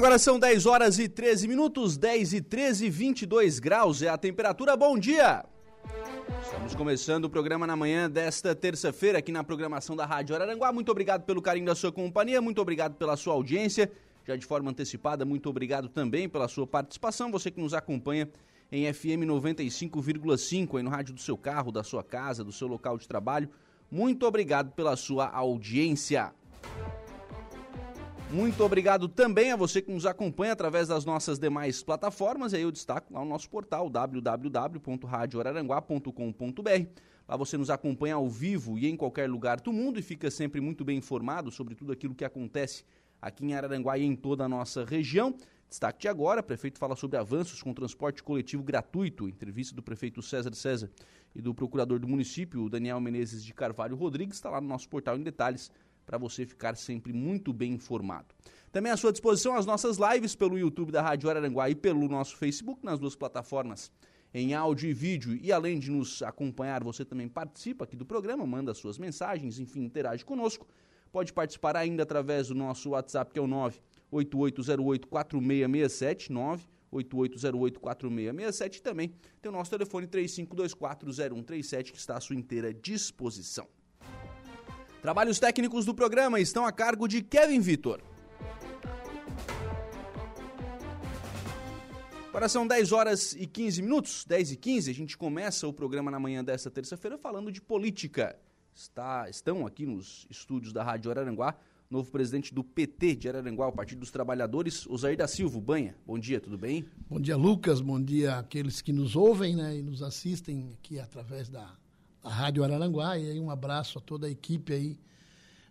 Agora são 10 horas e 13 minutos, 10 e 13, 22 graus é a temperatura. Bom dia! Estamos começando o programa na manhã desta terça-feira aqui na programação da Rádio Araranguá. Muito obrigado pelo carinho da sua companhia, muito obrigado pela sua audiência. Já de forma antecipada, muito obrigado também pela sua participação. Você que nos acompanha em FM 95,5 aí no rádio do seu carro, da sua casa, do seu local de trabalho. Muito obrigado pela sua audiência. Muito obrigado também a você que nos acompanha através das nossas demais plataformas. E aí eu destaco lá o nosso portal www.radioararanguá.com.br. Lá você nos acompanha ao vivo e em qualquer lugar do mundo e fica sempre muito bem informado sobre tudo aquilo que acontece aqui em Araranguá e em toda a nossa região. Destaque de agora, o prefeito fala sobre avanços com transporte coletivo gratuito. Entrevista do prefeito César César e do procurador do município, Daniel Menezes de Carvalho Rodrigues, está lá no nosso portal em detalhes para você ficar sempre muito bem informado. Também à sua disposição as nossas lives pelo YouTube da Rádio Araranguá e pelo nosso Facebook, nas duas plataformas em áudio e vídeo. E além de nos acompanhar, você também participa aqui do programa, manda suas mensagens, enfim, interage conosco. Pode participar ainda através do nosso WhatsApp, que é o 988084667, 988084667 e também tem o nosso telefone 35240137 que está à sua inteira disposição. Trabalhos técnicos do programa estão a cargo de Kevin Vitor. Agora são 10 horas e 15 minutos, 10 e 15, a gente começa o programa na manhã desta terça-feira falando de política. Está, estão aqui nos estúdios da Rádio Araranguá, novo presidente do PT de Araranguá, o Partido dos Trabalhadores, Osair da Silva, Banha. Bom dia, tudo bem? Bom dia, Lucas, bom dia àqueles que nos ouvem né, e nos assistem aqui através da a Rádio Araranguá, e aí um abraço a toda a equipe aí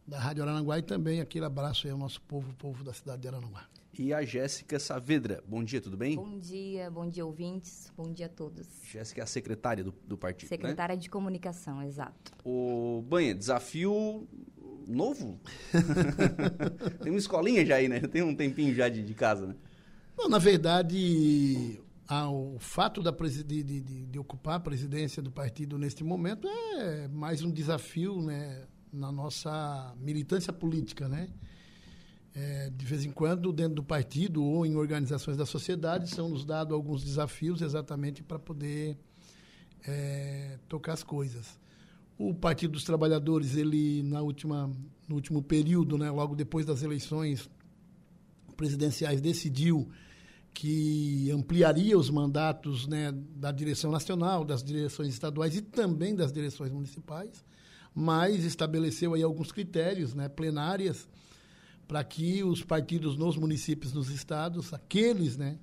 da Rádio Araranguá e também aquele abraço aí ao nosso povo, o povo da cidade de Araranguá. E a Jéssica Saavedra. Bom dia, tudo bem? Bom dia, bom dia ouvintes, bom dia a todos. Jéssica é a secretária do, do partido, né? Secretária né? de comunicação, exato. O Banha, desafio novo? Tem uma escolinha já aí, né? Tem um tempinho já de, de casa, né? Não, na verdade, ah, o fato da de, de, de, ocupar a presidência do partido neste momento é mais um desafio né, na nossa militância política. Né? É, de vez em quando, dentro do partido ou em organizações da sociedade, são nos dados alguns desafios exatamente para poder é, tocar as coisas. O Partido dos Trabalhadores, ele na última, no último período, né, logo depois das eleições presidenciais, decidiu que ampliaria os mandatos né, da direção nacional, das direções estaduais e também das direções municipais, mas estabeleceu aí alguns critérios né, plenárias para que os partidos nos municípios, nos estados, aqueles né,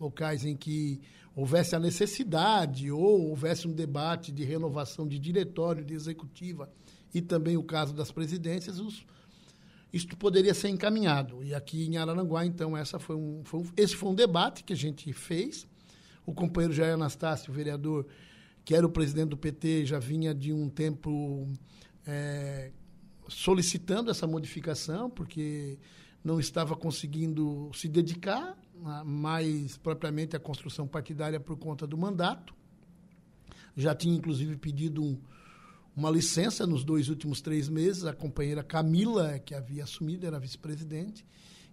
locais em que houvesse a necessidade ou houvesse um debate de renovação de diretório, de executiva e também o caso das presidências, os isto poderia ser encaminhado. E aqui em Araranguá, então, essa foi um, foi um, esse foi um debate que a gente fez. O companheiro Jair Anastácio, vereador, que era o presidente do PT, já vinha de um tempo é, solicitando essa modificação, porque não estava conseguindo se dedicar mais propriamente à construção partidária por conta do mandato. Já tinha, inclusive, pedido um, uma licença nos dois últimos três meses. A companheira Camila, que havia assumido, era vice-presidente.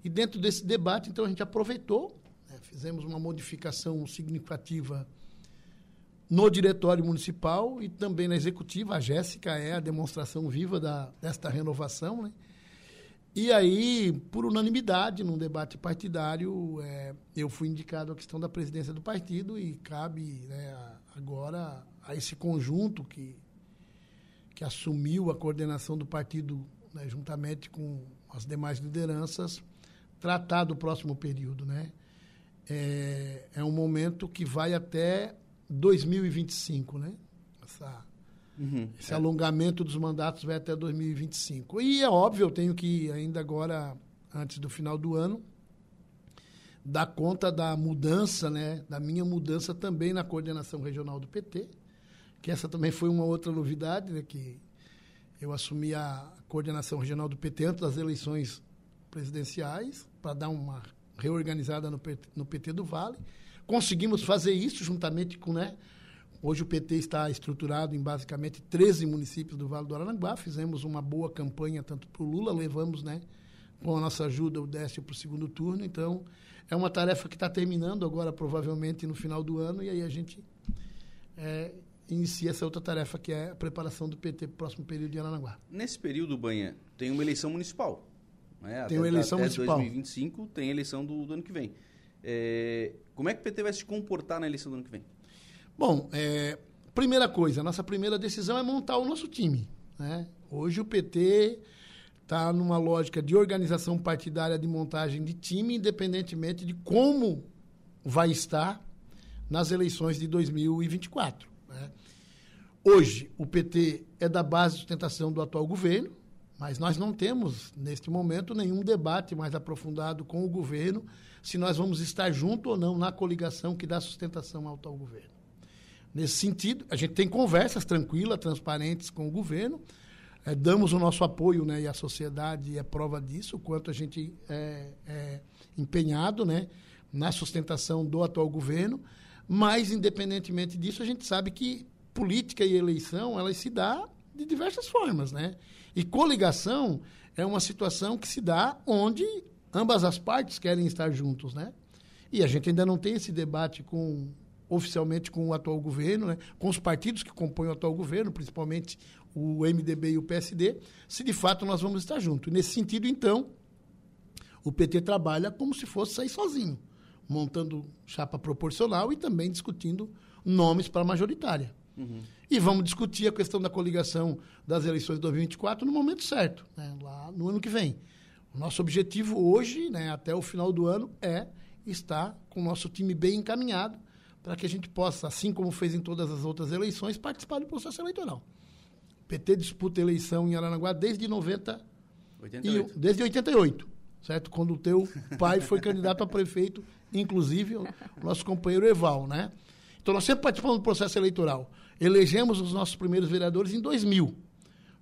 E dentro desse debate, então, a gente aproveitou, né, fizemos uma modificação significativa no diretório municipal e também na executiva. A Jéssica é a demonstração viva da, desta renovação. Né? E aí, por unanimidade, num debate partidário, é, eu fui indicado a questão da presidência do partido e cabe né, agora a esse conjunto que, que assumiu a coordenação do partido, né, juntamente com as demais lideranças, tratar do próximo período. Né? É, é um momento que vai até 2025, né? Essa, uhum, esse é. alongamento dos mandatos vai até 2025. E é óbvio, eu tenho que ainda agora, antes do final do ano, dar conta da mudança, né? Da minha mudança também na coordenação regional do PT, que essa também foi uma outra novidade, né? Que eu assumi a coordenação regional do PT antes das eleições presidenciais para dar uma reorganizada no PT, no PT do Vale. Conseguimos fazer isso juntamente com, né? Hoje o PT está estruturado em basicamente 13 municípios do Vale do Aranguá. Fizemos uma boa campanha tanto para o Lula, levamos, né? Com a nossa ajuda, o Décio para o segundo turno. Então, é uma tarefa que está terminando agora, provavelmente no final do ano, e aí a gente é, inicia essa outra tarefa, que é a preparação do PT para o próximo período de Aranaguá. Nesse período, Banha, tem uma eleição municipal. Né? Tem uma eleição até municipal. 2025 tem eleição do, do ano que vem. É, como é que o PT vai se comportar na eleição do ano que vem? Bom, é, primeira coisa, a nossa primeira decisão é montar o nosso time. Né? Hoje o PT está numa lógica de organização partidária de montagem de time, independentemente de como vai estar nas eleições de 2024. Hoje, o PT é da base de sustentação do atual governo, mas nós não temos, neste momento, nenhum debate mais aprofundado com o governo se nós vamos estar junto ou não na coligação que dá sustentação ao tal governo. Nesse sentido, a gente tem conversas tranquilas, transparentes com o governo, é, damos o nosso apoio, né, e a sociedade é prova disso, o quanto a gente é, é empenhado né, na sustentação do atual governo, mas, independentemente disso, a gente sabe que política e eleição, elas se dá de diversas formas, né? E coligação é uma situação que se dá onde ambas as partes querem estar juntos, né? E a gente ainda não tem esse debate com oficialmente com o atual governo, né? com os partidos que compõem o atual governo, principalmente o MDB e o PSD, se de fato nós vamos estar juntos. Nesse sentido, então, o PT trabalha como se fosse sair sozinho, montando chapa proporcional e também discutindo nomes para a majoritária. Uhum. E vamos discutir a questão da coligação das eleições de 2024 no momento certo, né? lá no ano que vem. Nosso objetivo hoje, né, até o final do ano, é estar com o nosso time bem encaminhado para que a gente possa, assim como fez em todas as outras eleições, participar do processo eleitoral. O PT disputa eleição em Aranaguá desde 90 88. E, desde 88, certo? Quando o teu pai foi candidato a prefeito, inclusive o nosso companheiro Eval, né? Então nós sempre participamos do processo eleitoral. Elegemos os nossos primeiros vereadores em 2000.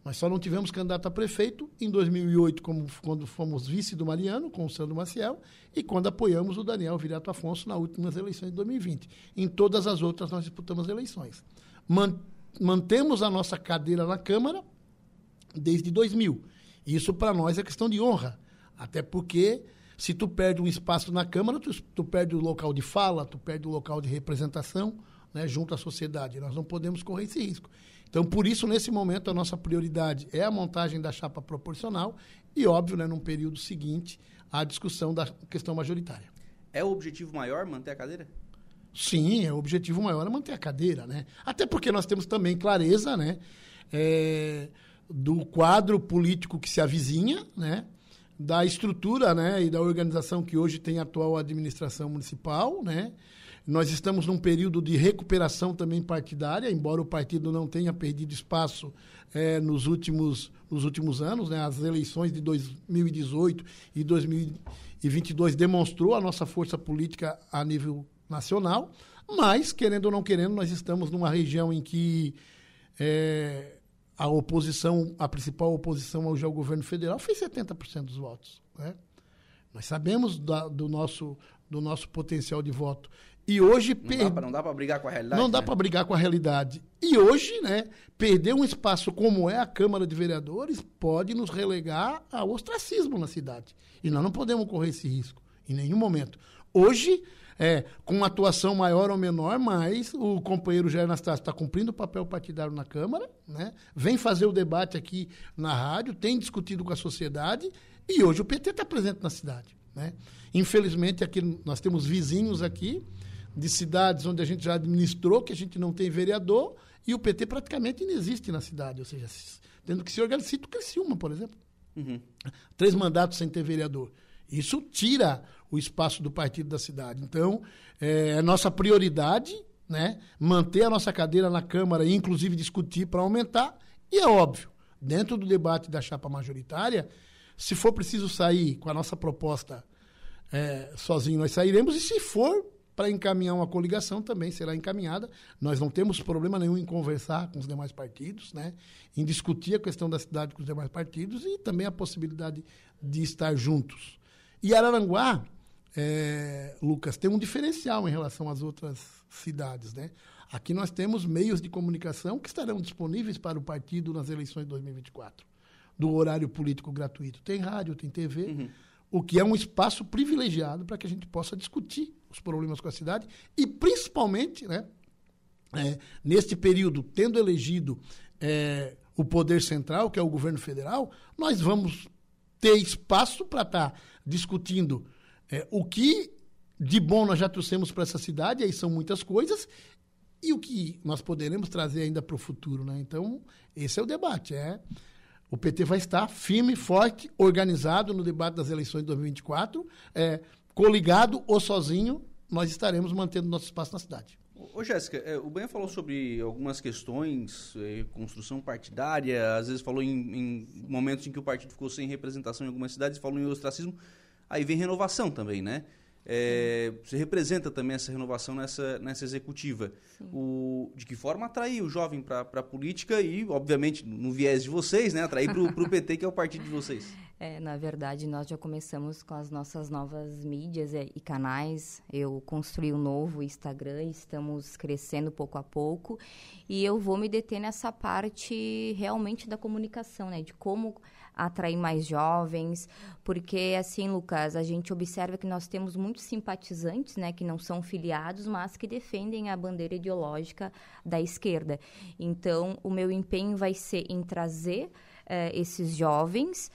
Nós só não tivemos candidato a prefeito em 2008, como, quando fomos vice do Mariano, com o Sandro Maciel, e quando apoiamos o Daniel Virato Afonso nas últimas eleições de 2020. Em todas as outras, nós disputamos eleições. mantemos a nossa cadeira na Câmara desde 2000. Isso, para nós, é questão de honra. Até porque, se tu perde um espaço na Câmara, tu, tu perde o local de fala, tu perde o local de representação né, junto à sociedade. Nós não podemos correr esse risco. Então, por isso, nesse momento, a nossa prioridade é a montagem da chapa proporcional e, óbvio, né, num período seguinte, a discussão da questão majoritária. É o objetivo maior manter a cadeira? Sim, é o objetivo maior é manter a cadeira, né? Até porque nós temos também clareza, né? É, do quadro político que se avizinha, né? Da estrutura, né? E da organização que hoje tem a atual administração municipal, né? Nós estamos num período de recuperação também partidária, embora o partido não tenha perdido espaço é, nos, últimos, nos últimos anos. Né? As eleições de 2018 e 2022 demonstrou a nossa força política a nível nacional, mas, querendo ou não querendo, nós estamos numa região em que é, a oposição, a principal oposição hoje ao governo federal, fez 70% dos votos. Né? Nós sabemos da, do, nosso, do nosso potencial de voto. E hoje. Não per... dá para brigar com a realidade. Não dá né? para brigar com a realidade. E hoje, né, perder um espaço como é a Câmara de Vereadores pode nos relegar ao ostracismo na cidade. E nós não podemos correr esse risco em nenhum momento. Hoje, é, com uma atuação maior ou menor, mas o companheiro Jair Anastácio está cumprindo o papel partidário na Câmara, né? vem fazer o debate aqui na rádio, tem discutido com a sociedade e hoje o PT está presente na cidade. Né? Infelizmente, aqui nós temos vizinhos aqui de cidades onde a gente já administrou, que a gente não tem vereador, e o PT praticamente não existe na cidade, ou seja, tendo que se organizar, cito Criciúma, por exemplo. Uhum. Três mandatos sem ter vereador. Isso tira o espaço do partido da cidade. Então, é, é nossa prioridade né, manter a nossa cadeira na Câmara e, inclusive, discutir para aumentar. E é óbvio, dentro do debate da chapa majoritária, se for preciso sair com a nossa proposta é, sozinho, nós sairemos. E se for para encaminhar uma coligação, também será encaminhada. Nós não temos problema nenhum em conversar com os demais partidos, né? em discutir a questão da cidade com os demais partidos e também a possibilidade de estar juntos. E Araranguá, é, Lucas, tem um diferencial em relação às outras cidades. Né? Aqui nós temos meios de comunicação que estarão disponíveis para o partido nas eleições de 2024, do horário político gratuito. Tem rádio, tem TV. Uhum o que é um espaço privilegiado para que a gente possa discutir os problemas com a cidade e, principalmente, né, é, neste período, tendo elegido é, o poder central, que é o governo federal, nós vamos ter espaço para estar tá discutindo é, o que de bom nós já trouxemos para essa cidade, aí são muitas coisas, e o que nós poderemos trazer ainda para o futuro. Né? Então, esse é o debate. É o PT vai estar firme, forte, organizado no debate das eleições de 2024, é, coligado ou sozinho, nós estaremos mantendo nosso espaço na cidade. Ô, Jéssica, é, o Banha falou sobre algumas questões, é, construção partidária, às vezes falou em, em, momentos em que o partido ficou sem representação em algumas cidades, falou em ostracismo, aí vem renovação também, né? É, você representa também essa renovação nessa, nessa executiva. O, de que forma atrair o jovem para a política e, obviamente, no viés de vocês, né, atrair para o PT, que é o partido de vocês? É, na verdade, nós já começamos com as nossas novas mídias e canais. Eu construí um novo Instagram, estamos crescendo pouco a pouco. E eu vou me deter nessa parte realmente da comunicação, né? De como atrair mais jovens, porque assim, Lucas, a gente observa que nós temos muitos simpatizantes, né, que não são filiados, mas que defendem a bandeira ideológica da esquerda. Então, o meu empenho vai ser em trazer uh, esses jovens,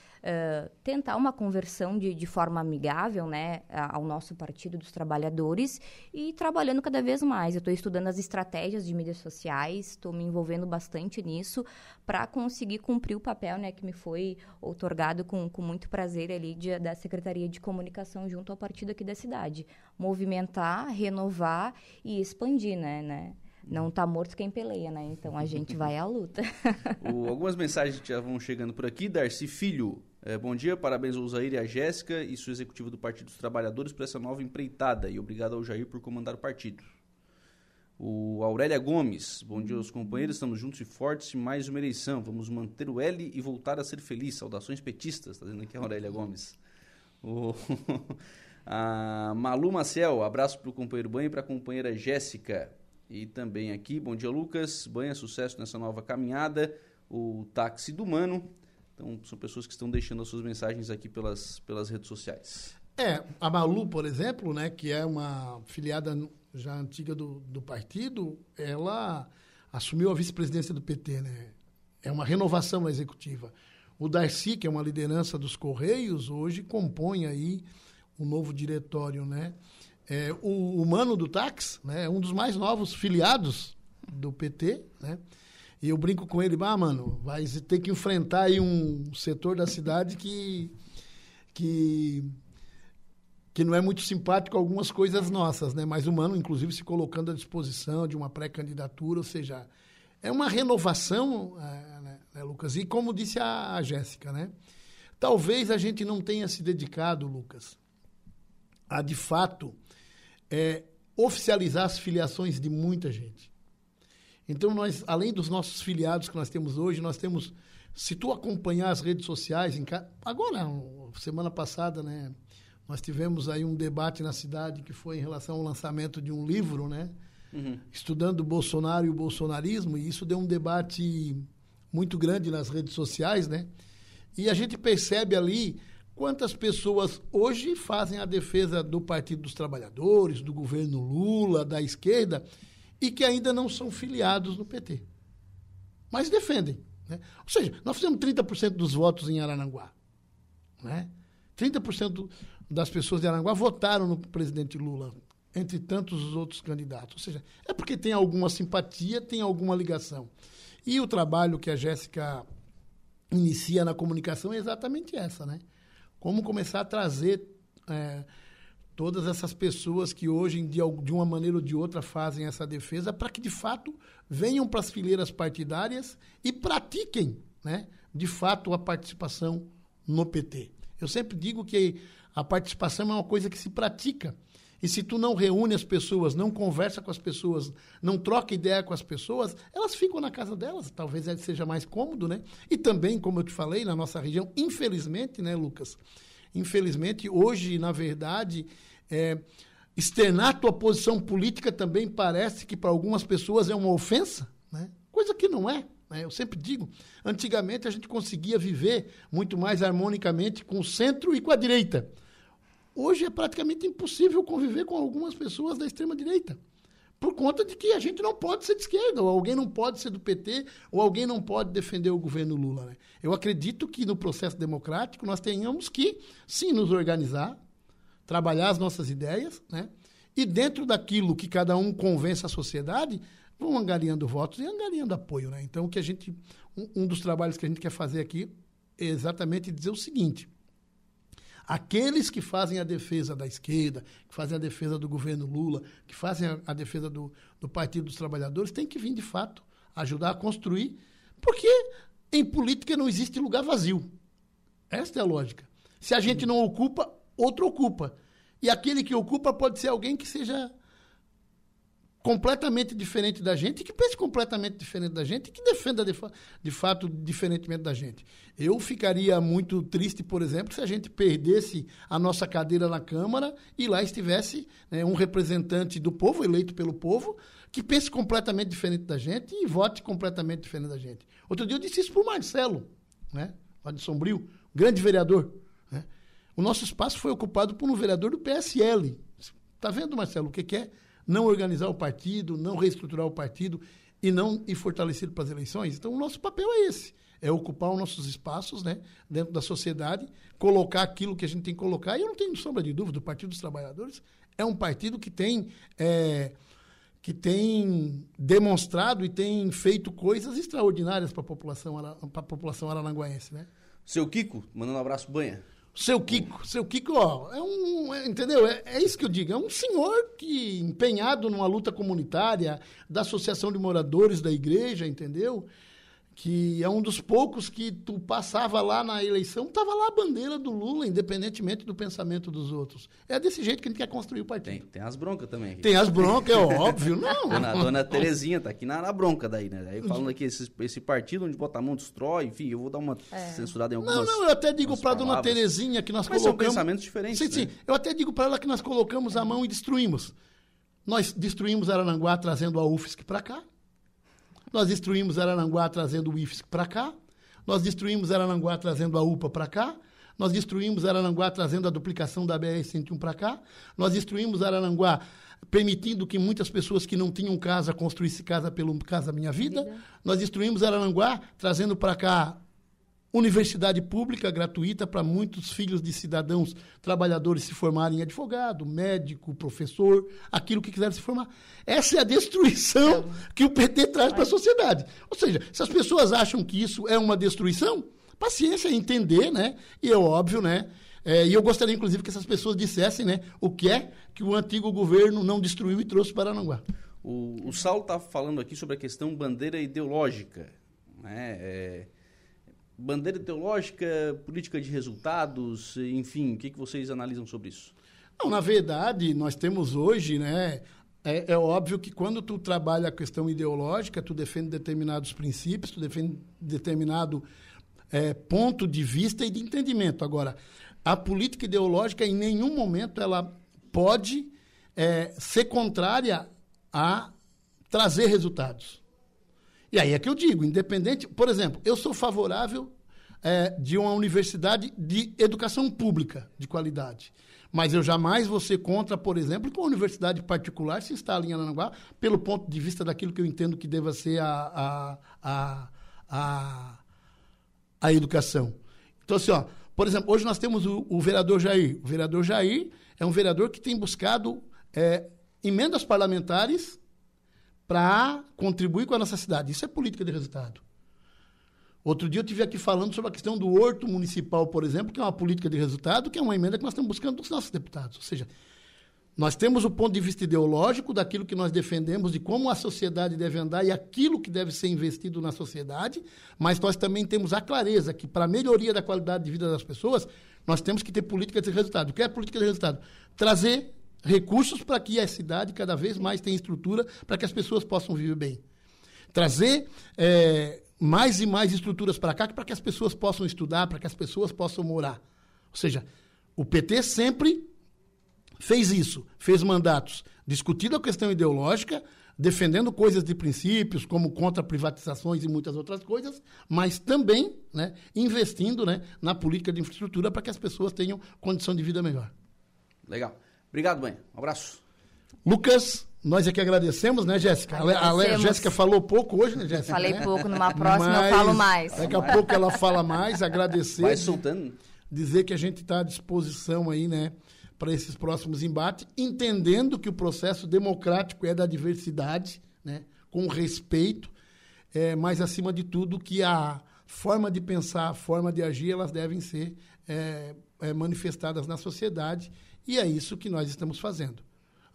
tentar uma conversão de, de forma amigável né, ao nosso Partido dos Trabalhadores e trabalhando cada vez mais. Eu estou estudando as estratégias de mídias sociais, estou me envolvendo bastante nisso para conseguir cumprir o papel né, que me foi otorgado com, com muito prazer ali de, da Secretaria de Comunicação junto ao partido aqui da cidade. Movimentar, renovar e expandir, né? né? não está morto quem peleia, né? Então a gente vai à luta. o, algumas mensagens já vão chegando por aqui. Darcy Filho, é, bom dia, parabéns ao Zaire e à Jéssica e sua executiva do Partido dos Trabalhadores por essa nova empreitada e obrigado ao Jair por comandar o partido. O Aurélia Gomes, bom dia aos companheiros, estamos juntos e fortes mais uma eleição. Vamos manter o L e voltar a ser feliz. Saudações petistas, está dizendo aqui a Aurélia Gomes. O, a Malu Maciel, abraço para o companheiro Banho e para a companheira Jéssica. E também aqui, bom dia Lucas, banha sucesso nessa nova caminhada, o táxi do Mano. Então, são pessoas que estão deixando as suas mensagens aqui pelas, pelas redes sociais. É, a Malu, por exemplo, né, que é uma filiada já antiga do, do partido, ela assumiu a vice-presidência do PT, né? É uma renovação na executiva. O Darcy, que é uma liderança dos Correios, hoje compõe aí um novo diretório, né? É, o, o Mano do Táxi, né, é um dos mais novos filiados do PT, né? E eu brinco com ele, ah, mano, vai ter que enfrentar aí um setor da cidade que, que, que não é muito simpático a algumas coisas nossas, né? Mas o Mano, inclusive, se colocando à disposição de uma pré-candidatura, ou seja, é uma renovação, é, né, né, Lucas? E como disse a, a Jéssica, né? Talvez a gente não tenha se dedicado, Lucas, a de fato é, oficializar as filiações de muita gente. Então, nós, além dos nossos filiados que nós temos hoje, nós temos, se tu acompanhar as redes sociais, em, agora, semana passada, né, nós tivemos aí um debate na cidade que foi em relação ao lançamento de um livro, né, uhum. estudando o Bolsonaro e o bolsonarismo, e isso deu um debate muito grande nas redes sociais, né? E a gente percebe ali quantas pessoas hoje fazem a defesa do Partido dos Trabalhadores, do governo Lula, da esquerda, e que ainda não são filiados no PT. Mas defendem. Né? Ou seja, nós fizemos 30% dos votos em Arananguá. Né? 30% das pessoas de Aranguá votaram no presidente Lula, entre tantos os outros candidatos. Ou seja, é porque tem alguma simpatia, tem alguma ligação. E o trabalho que a Jéssica inicia na comunicação é exatamente essa, né? Como começar a trazer é, todas essas pessoas que hoje, de, uma maneira ou de outra, fazem essa defesa, para que, de fato, venham para as fileiras partidárias e pratiquem, né, de fato, a participação no PT. Eu sempre digo que a participação é uma coisa que se pratica. E se tu não reúne as pessoas, não conversa com as pessoas, não troca ideia com as pessoas, elas ficam na casa delas. Talvez seja mais cômodo, né? E também, como eu te falei, na nossa região, infelizmente, né, Lucas? Infelizmente, hoje, na verdade, é, externar tua posição política também parece que para algumas pessoas é uma ofensa, né? Coisa que não é. Né? Eu sempre digo, antigamente a gente conseguia viver muito mais harmonicamente com o centro e com a direita. Hoje é praticamente impossível conviver com algumas pessoas da extrema-direita. Por conta de que a gente não pode ser de esquerda, ou alguém não pode ser do PT, ou alguém não pode defender o governo Lula. Né? Eu acredito que no processo democrático nós tenhamos que, sim, nos organizar, trabalhar as nossas ideias, né? e dentro daquilo que cada um convence a sociedade, vão angariando votos e angariando apoio. Né? Então, o que a gente, um, dos trabalhos que a gente quer fazer aqui é exatamente dizer o seguinte Aqueles que fazem a defesa da esquerda, que fazem a defesa do governo Lula, que fazem a, a defesa do, do Partido dos Trabalhadores, têm que vir, de fato, ajudar a construir, porque em política não existe lugar vazio. Esta é a lógica. Se a gente não ocupa, outro ocupa. E aquele que ocupa pode ser alguém que seja completamente diferente da gente, que pense completamente diferente da gente que defenda de, fa de fato diferentemente da gente. Eu ficaria muito triste, por exemplo, se a gente perdesse a nossa cadeira na Câmara e lá estivesse né, um representante do povo, eleito pelo povo, que pense completamente diferente da gente e vote completamente diferente da gente. Outro dia eu disse isso para o Marcelo, né, lá de Sombrio, grande vereador. O nosso espaço foi ocupado por um vereador do PSL. Está vendo, Marcelo, o que, que é? não organizar o partido, não reestruturar o partido e não ir fortalecido para as eleições. Então, o nosso papel é esse. É ocupar os nossos espaços né, dentro da sociedade, colocar aquilo que a gente tem que colocar. E eu não tenho sombra de dúvida, o Partido dos Trabalhadores é um partido que tem, é, que tem demonstrado e tem feito coisas extraordinárias para a população, para a população arananguaense. Né? Seu Kiko, mandando um abraço, banha. Seu Kiko, seu Kiko, ó, é um, é, entendeu? É, é, isso que eu digo, é um senhor que empenhado numa luta comunitária da Associação de Moradores da Igreja, entendeu? Que é um dos poucos que tu passava lá na eleição, estava lá a bandeira do Lula, independentemente do pensamento dos outros. É desse jeito que a gente quer construir o partido. Tem, tem as broncas também. Tem as broncas, é óbvio, não. Dona, dona Terezinha tá aqui na, na, bronca daí, né? Aí falando aqui, esse, esse partido onde bota a mão destrói, enfim, eu vou dar uma é. censurada em algumas Não, não, eu até digo para dona Terezinha que nós Mas colocamos... são pensamentos diferentes, Sim, né? sim, eu até digo para ela que nós colocamos a mão e destruímos. Nós destruímos Arananguá trazendo a UFSC para cá. Nós destruímos Araranguá trazendo o IFSC para cá. Nós destruímos Araranguá trazendo a UPA para cá. Nós destruímos Araranguá trazendo a duplicação da BR-101 para cá. Nós destruímos Araranguá permitindo que muitas pessoas que não tinham casa construíssem casa pelo Casa Minha Vida. Vida. Nós destruímos Araranguá trazendo para cá universidade pública gratuita para muitos filhos de cidadãos trabalhadores se formarem em advogado, médico, professor, aquilo que quiserem se formar. Essa é a destruição que o PT traz para a sociedade. Ou seja, se as pessoas acham que isso é uma destruição, paciência, entender, né? E é óbvio, né? É, e eu gostaria, inclusive, que essas pessoas dissessem né, o que é que o antigo governo não destruiu e trouxe para Aranguá. O, o Saulo está falando aqui sobre a questão bandeira ideológica. Né? É bandeira ideológica, política de resultados, enfim, o que, que vocês analisam sobre isso? Não, na verdade, nós temos hoje, né? É, é, óbvio que quando tu trabalha a questão ideológica, tu defende determinados princípios, tu defende determinado é, ponto de vista e de entendimento. Agora, a política ideológica, em nenhum momento, ela pode é, ser contrária à trazer resultados. E aí é que eu digo, independente, por exemplo, eu sou favorável é, de uma universidade de educação pública de qualidade. Mas eu jamais vou ser contra, por exemplo, que uma universidade particular se instale em Aranaguá, pelo ponto de vista daquilo que eu entendo que deva ser a, a, a, a, educação. Então, assim, ó, por exemplo, hoje nós temos o, o, vereador Jair. O vereador Jair é um vereador que tem buscado é, emendas parlamentares para contribuir com a nossa cidade. Isso é política de resultado. Outro dia eu estive aqui falando sobre a questão do horto municipal, por exemplo, que é uma política de resultado, que é uma emenda que nós estamos buscando dos nossos deputados. Ou seja, nós temos o ponto de vista ideológico daquilo que nós defendemos, de como a sociedade deve andar e aquilo que deve ser investido na sociedade, mas nós também temos a clareza que, para a melhoria da qualidade de vida das pessoas, nós temos que ter política de resultado. O que é política de resultado? Trazer recursos para que a cidade cada vez mais tenha estrutura para que as pessoas possam viver bem. Trazer é, mais e mais estruturas para cá para que as pessoas possam estudar, para que as pessoas possam morar. Ou seja, o PT sempre fez isso, fez mandatos discutindo a questão ideológica, defendendo coisas de princípios, como contra privatizações e muitas outras coisas, mas também né, investindo né, na política de infraestrutura para que as pessoas tenham condição de vida melhor. Legal. Obrigado, mãe. Um abraço. Lucas, nós é que agradecemos, né, Jéssica? A, Jéssica falou pouco hoje, né, Jéssica? Falei né? pouco, numa próxima Mas, eu falo mais. Daqui a pouco ela fala mais, agradecer. Vai soltando. Dizer que a gente está à disposição aí, né, para esses próximos embates, entendendo que o processo democrático é da diversidade, né, com respeito, é, mas acima de tudo que a forma de pensar, a forma de agir, elas devem ser é, é, manifestadas na sociedade e é isso que nós estamos fazendo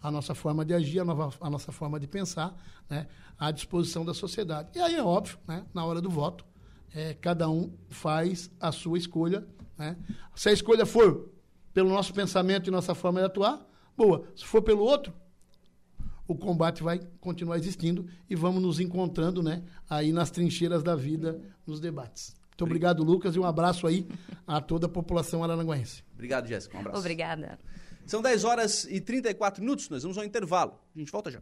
a nossa forma de agir, a, nova, a nossa forma de pensar, né, à disposição da sociedade. E aí é óbvio, né, na hora do voto, é, cada um faz a sua escolha. Né? Se a escolha for pelo nosso pensamento e nossa forma de atuar, boa. Se for pelo outro, o combate vai continuar existindo e vamos nos encontrando né, aí nas trincheiras da vida, nos debates. Muito obrigado, Lucas, e um abraço aí a toda a população araranguense. Obrigado, Jéssica. Um abraço. Obrigada. São 10 horas e 34 minutos, nós vamos ao intervalo. A gente volta já.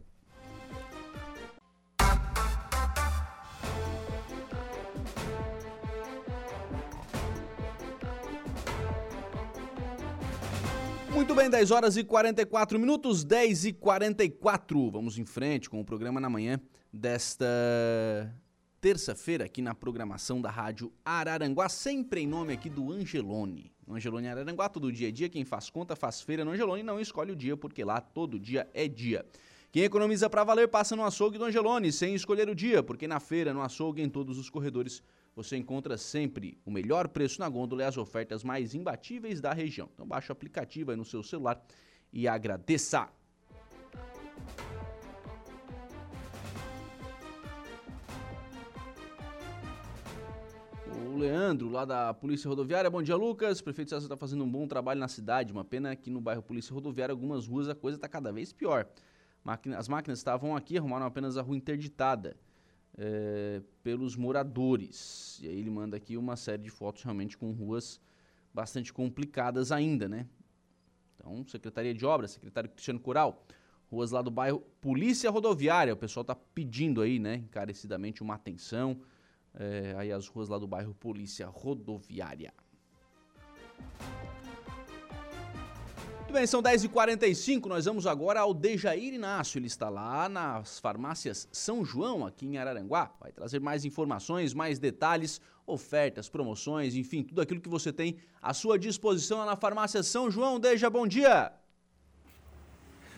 Muito bem, 10 horas e 44 minutos, 10 e 44. Vamos em frente com o programa na manhã desta terça-feira aqui na programação da Rádio Araranguá, sempre em nome aqui do Angelone. Angelone Araranguá, todo dia é dia, quem faz conta faz feira no Angelone não escolhe o dia, porque lá todo dia é dia. Quem economiza para valer passa no açougue do Angelone, sem escolher o dia, porque na feira, no açougue, em todos os corredores, você encontra sempre o melhor preço na gôndola e as ofertas mais imbatíveis da região. Então baixa o aplicativo aí no seu celular e agradeça. O Leandro, lá da Polícia Rodoviária. Bom dia, Lucas. O prefeito César está fazendo um bom trabalho na cidade. Uma pena que no bairro Polícia Rodoviária, algumas ruas, a coisa está cada vez pior. As máquinas estavam aqui, arrumaram apenas a rua interditada é, pelos moradores. E aí ele manda aqui uma série de fotos realmente com ruas bastante complicadas ainda, né? Então, Secretaria de Obras, secretário Cristiano Coral, ruas lá do bairro Polícia Rodoviária. O pessoal está pedindo aí, né, encarecidamente uma atenção é, aí as ruas lá do bairro Polícia Rodoviária. Muito bem, são 10h45, nós vamos agora ao Dejair Inácio. Ele está lá nas farmácias São João, aqui em Araranguá. Vai trazer mais informações, mais detalhes, ofertas, promoções, enfim, tudo aquilo que você tem à sua disposição lá na farmácia São João. Deja, bom dia!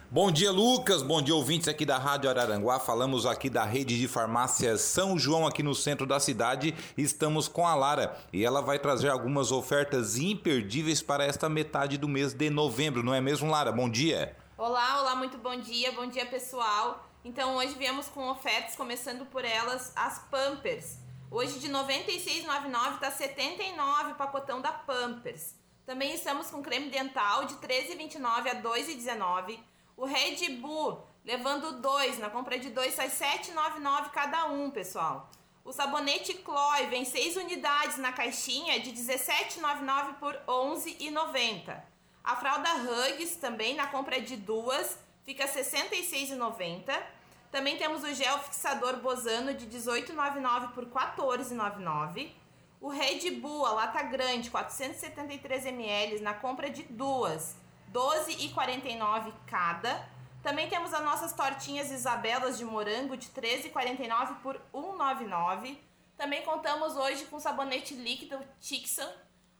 Bom dia, Lucas. Bom dia, ouvintes aqui da Rádio Araranguá. Falamos aqui da rede de farmácias São João, aqui no centro da cidade. Estamos com a Lara e ela vai trazer algumas ofertas imperdíveis para esta metade do mês de novembro, não é mesmo, Lara? Bom dia. Olá, olá, muito bom dia. Bom dia, pessoal. Então, hoje viemos com ofertas, começando por elas, as Pampers. Hoje de R$ 96,99 está R$ 79 o pacotão da Pampers. Também estamos com creme dental de R$ 13,29 a R$ 2,19 o Red Bull, levando dois, na compra de dois sai 7,99 cada um, pessoal. O sabonete Chloe vem 6 unidades na caixinha de 17,99 por 11,90. A fralda Hugs também na compra de duas fica 66,90. Também temos o gel fixador Bosano de 18,99 por 14,99. O Red Bull, a lata grande, 473 ml, na compra de duas, 12,49 cada. Também temos as nossas tortinhas Isabelas de morango de 13,49 por 1,99. Também contamos hoje com sabonete líquido Tixan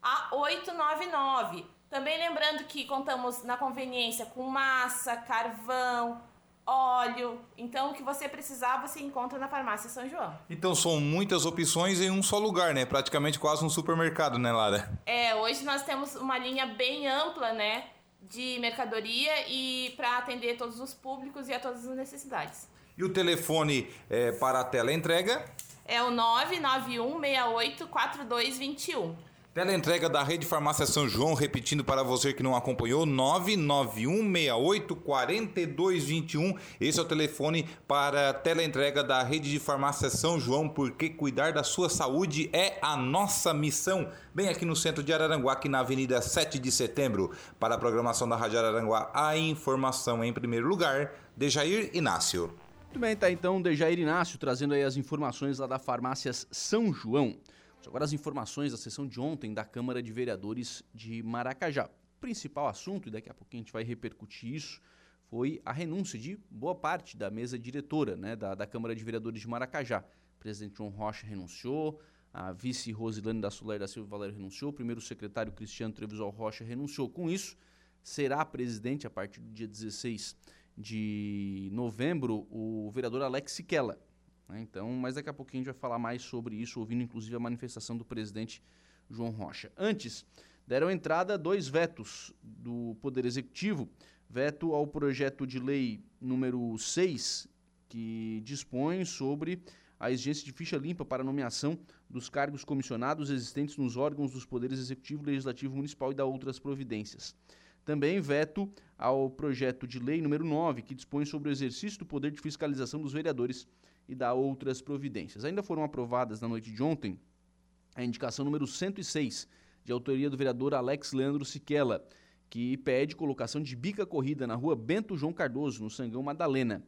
a 8,99. Também lembrando que contamos na conveniência com massa, carvão, óleo. Então, o que você precisar, você encontra na farmácia São João. Então, são muitas opções em um só lugar, né? Praticamente quase um supermercado, né, Lara? É, hoje nós temos uma linha bem ampla, né? De mercadoria e para atender todos os públicos e a todas as necessidades. E o telefone é, para a tela entrega? É o 991 68 4221. Teleentrega da Rede Farmácia São João, repetindo para você que não acompanhou, 991684221. Esse é o telefone para a teleentrega da Rede de Farmácia São João, porque cuidar da sua saúde é a nossa missão. Bem aqui no centro de Araranguá, aqui na Avenida 7 de Setembro. Para a programação da Rádio Araranguá, a informação em primeiro lugar, Dejair Inácio. Muito bem, tá então Dejair Inácio trazendo aí as informações lá da Farmácias São João. Agora as informações da sessão de ontem da Câmara de Vereadores de Maracajá. O principal assunto, e daqui a pouquinho a gente vai repercutir isso, foi a renúncia de boa parte da mesa diretora né, da, da Câmara de Vereadores de Maracajá. O presidente João Rocha renunciou, a vice Rosilane da Solar da Silva Valério renunciou, o primeiro secretário Cristiano Trevisol Rocha renunciou. Com isso, será presidente a partir do dia 16 de novembro o vereador Alex Siquela. Né? Então, mas daqui a pouquinho a gente vai falar mais sobre isso, ouvindo inclusive a manifestação do presidente João Rocha. Antes, deram entrada dois vetos do Poder Executivo. Veto ao projeto de lei número 6, que dispõe sobre a exigência de ficha limpa para nomeação dos cargos comissionados existentes nos órgãos dos poderes executivo, legislativo, municipal e da outras providências. Também veto ao projeto de lei número 9, que dispõe sobre o exercício do poder de fiscalização dos vereadores e dar outras providências. Ainda foram aprovadas na noite de ontem a indicação número 106, de autoria do vereador Alex Leandro Siquela, que pede colocação de bica corrida na rua Bento João Cardoso, no Sangão Madalena.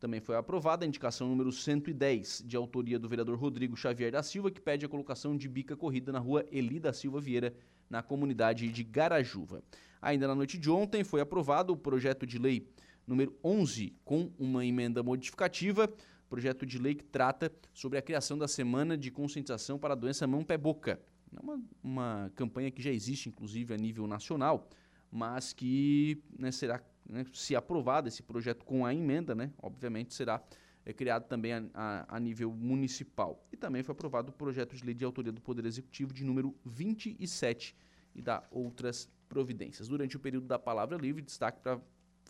Também foi aprovada a indicação número 110, de autoria do vereador Rodrigo Xavier da Silva, que pede a colocação de bica corrida na rua Eli da Silva Vieira, na comunidade de Garajuva. Ainda na noite de ontem foi aprovado o projeto de lei número 11, com uma emenda modificativa projeto de lei que trata sobre a criação da Semana de Conscientização para a Doença Mão-Pé-Boca. É uma, uma campanha que já existe, inclusive, a nível nacional, mas que né, será, né, se aprovado esse projeto com a emenda, né, obviamente será é, criado também a, a, a, nível municipal. E também foi aprovado o projeto de lei de autoria do Poder Executivo de número 27 e da outras providências. Durante o período da palavra livre, destaque para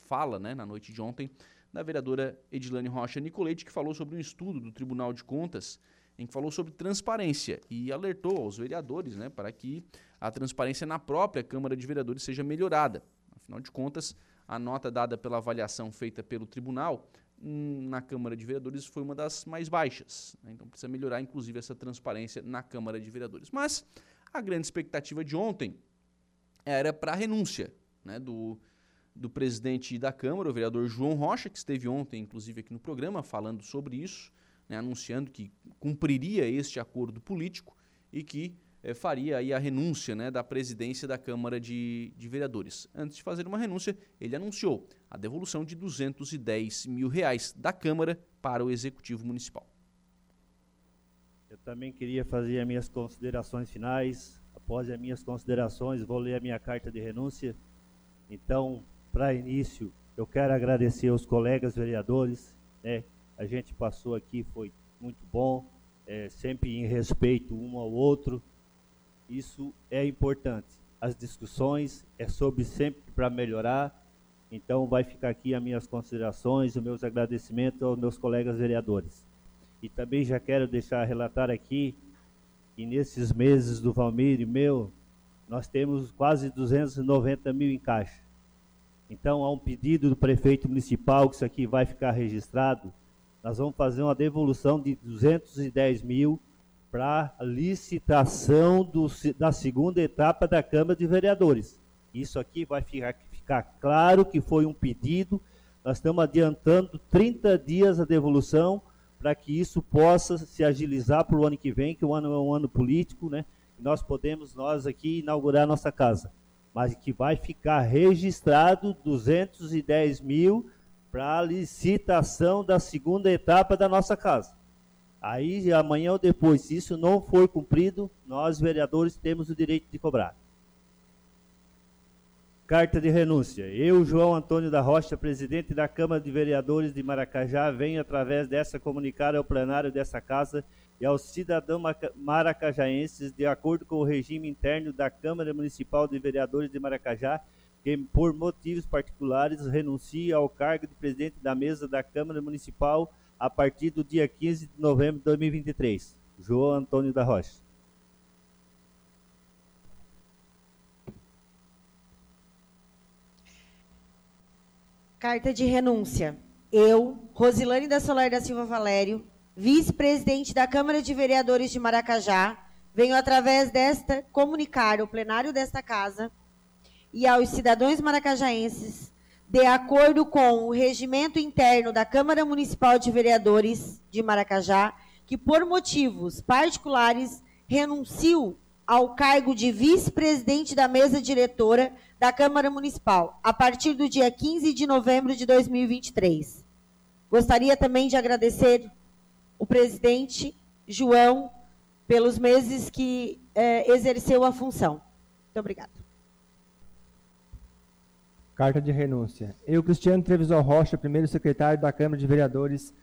fala, né, na noite de ontem, da vereadora Edilane Rocha Nicolete, que falou sobre um estudo do Tribunal de Contas em que falou sobre transparência e alertou aos vereadores né, para que a transparência na própria Câmara de Vereadores seja melhorada. Afinal de contas, a nota dada pela avaliação feita pelo tribunal hum, na Câmara de Vereadores foi uma das mais baixas. Né? Então precisa melhorar, inclusive, essa transparência na Câmara de Vereadores. Mas a grande expectativa de ontem era para a renúncia né, do do presidente da Câmara, o vereador João Rocha, que esteve ontem, inclusive, aqui no programa, falando sobre isso, né, anunciando que cumpriria este acordo político e que eh, faria aí a renúncia né, da presidência da Câmara de, de, Vereadores. Antes de fazer uma renúncia, ele anunciou a devolução de 210 mil reais da Câmara para o Executivo Municipal. Eu também queria fazer as minhas considerações finais. Após as minhas considerações, vou ler a minha carta de renúncia. Então, para início, eu quero agradecer aos colegas vereadores, né? A gente passou aqui, foi muito bom, é, sempre em respeito um ao outro. Isso é importante. As discussões é sobre sempre para melhorar. Então, vai ficar aqui as minhas considerações, os meus agradecimentos aos meus colegas vereadores. E também já quero deixar relatar aqui que nesses meses do Valmir e meu, nós temos quase 290 mil em caixa. Então, há um pedido do prefeito municipal que isso aqui vai ficar registrado. Nós vamos fazer uma devolução de 210 mil para licitação do, da segunda etapa da Câmara de Vereadores. Isso aqui vai ficar, ficar claro que foi um pedido nós estamos adiantando 30 dias a devolução para que isso possa se agilizar para o ano que vem, que o ano é um ano político, né? Nós podemos, nós aqui, inaugurar nossa casa. Mas que vai ficar registrado 210 mil para a licitação da segunda etapa da nossa casa. Aí, amanhã ou depois, se isso não for cumprido, nós, vereadores, temos o direito de cobrar. Carta de renúncia. Eu, João Antônio da Rocha, presidente da Câmara de Vereadores de Maracajá, venho através dessa comunicar ao plenário dessa casa e aos cidadãos maracajaenses, de acordo com o regime interno da Câmara Municipal de Vereadores de Maracajá, que por motivos particulares renuncia ao cargo de presidente da mesa da Câmara Municipal a partir do dia 15 de novembro de 2023. João Antônio da Rocha. Carta de renúncia. Eu, Rosilane da Solar da Silva Valério, vice-presidente da Câmara de Vereadores de Maracajá, venho através desta comunicar ao plenário desta casa e aos cidadãos maracajaenses, de acordo com o regimento interno da Câmara Municipal de Vereadores de Maracajá, que por motivos particulares renuncio ao cargo de vice-presidente da mesa diretora da Câmara Municipal, a partir do dia 15 de novembro de 2023. Gostaria também de agradecer o presidente João pelos meses que eh, exerceu a função. Muito obrigado. Carta de renúncia. Eu, Cristiano Trevisol Rocha, primeiro secretário da Câmara de Vereadores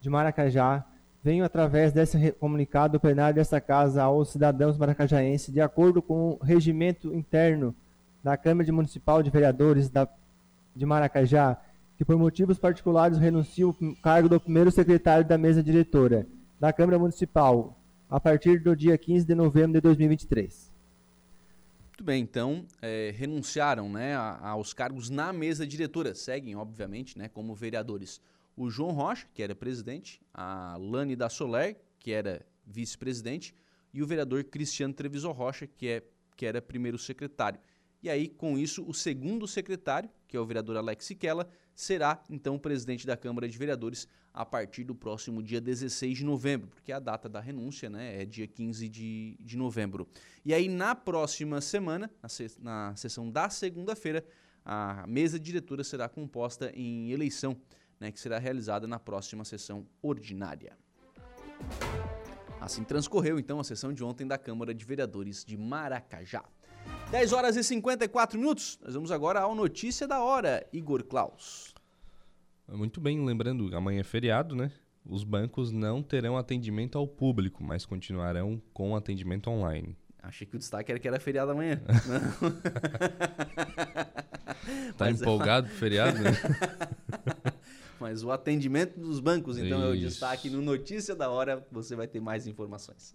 de Maracajá, venho através desse comunicado plenário desta casa aos cidadãos maracajaenses, de acordo com o regimento interno da Câmara Municipal de Vereadores da, de Maracajá, que por motivos particulares renuncia o cargo do primeiro secretário da mesa diretora da Câmara Municipal a partir do dia 15 de novembro de 2023. Muito bem, então é, renunciaram né, aos cargos na mesa diretora. Seguem, obviamente, né, como vereadores o João Rocha, que era presidente, a Lani da Soler, que era vice-presidente, e o vereador Cristiano Treviso Rocha, que, é, que era primeiro secretário. E aí, com isso, o segundo secretário, que é o vereador Alex Siquela, será então presidente da Câmara de Vereadores a partir do próximo dia 16 de novembro, porque a data da renúncia né, é dia 15 de, de novembro. E aí, na próxima semana, na, se, na sessão da segunda-feira, a mesa diretora será composta em eleição, né, que será realizada na próxima sessão ordinária. Assim transcorreu então a sessão de ontem da Câmara de Vereadores de Maracajá. 10 horas e 54 minutos. Nós vamos agora ao Notícia da Hora, Igor Klaus. Muito bem, lembrando, amanhã é feriado, né? Os bancos não terão atendimento ao público, mas continuarão com atendimento online. Achei que o destaque era que era feriado amanhã. tá mas, empolgado pro feriado, né? mas o atendimento dos bancos, então, Isso. é o destaque no Notícia da Hora. Você vai ter mais informações.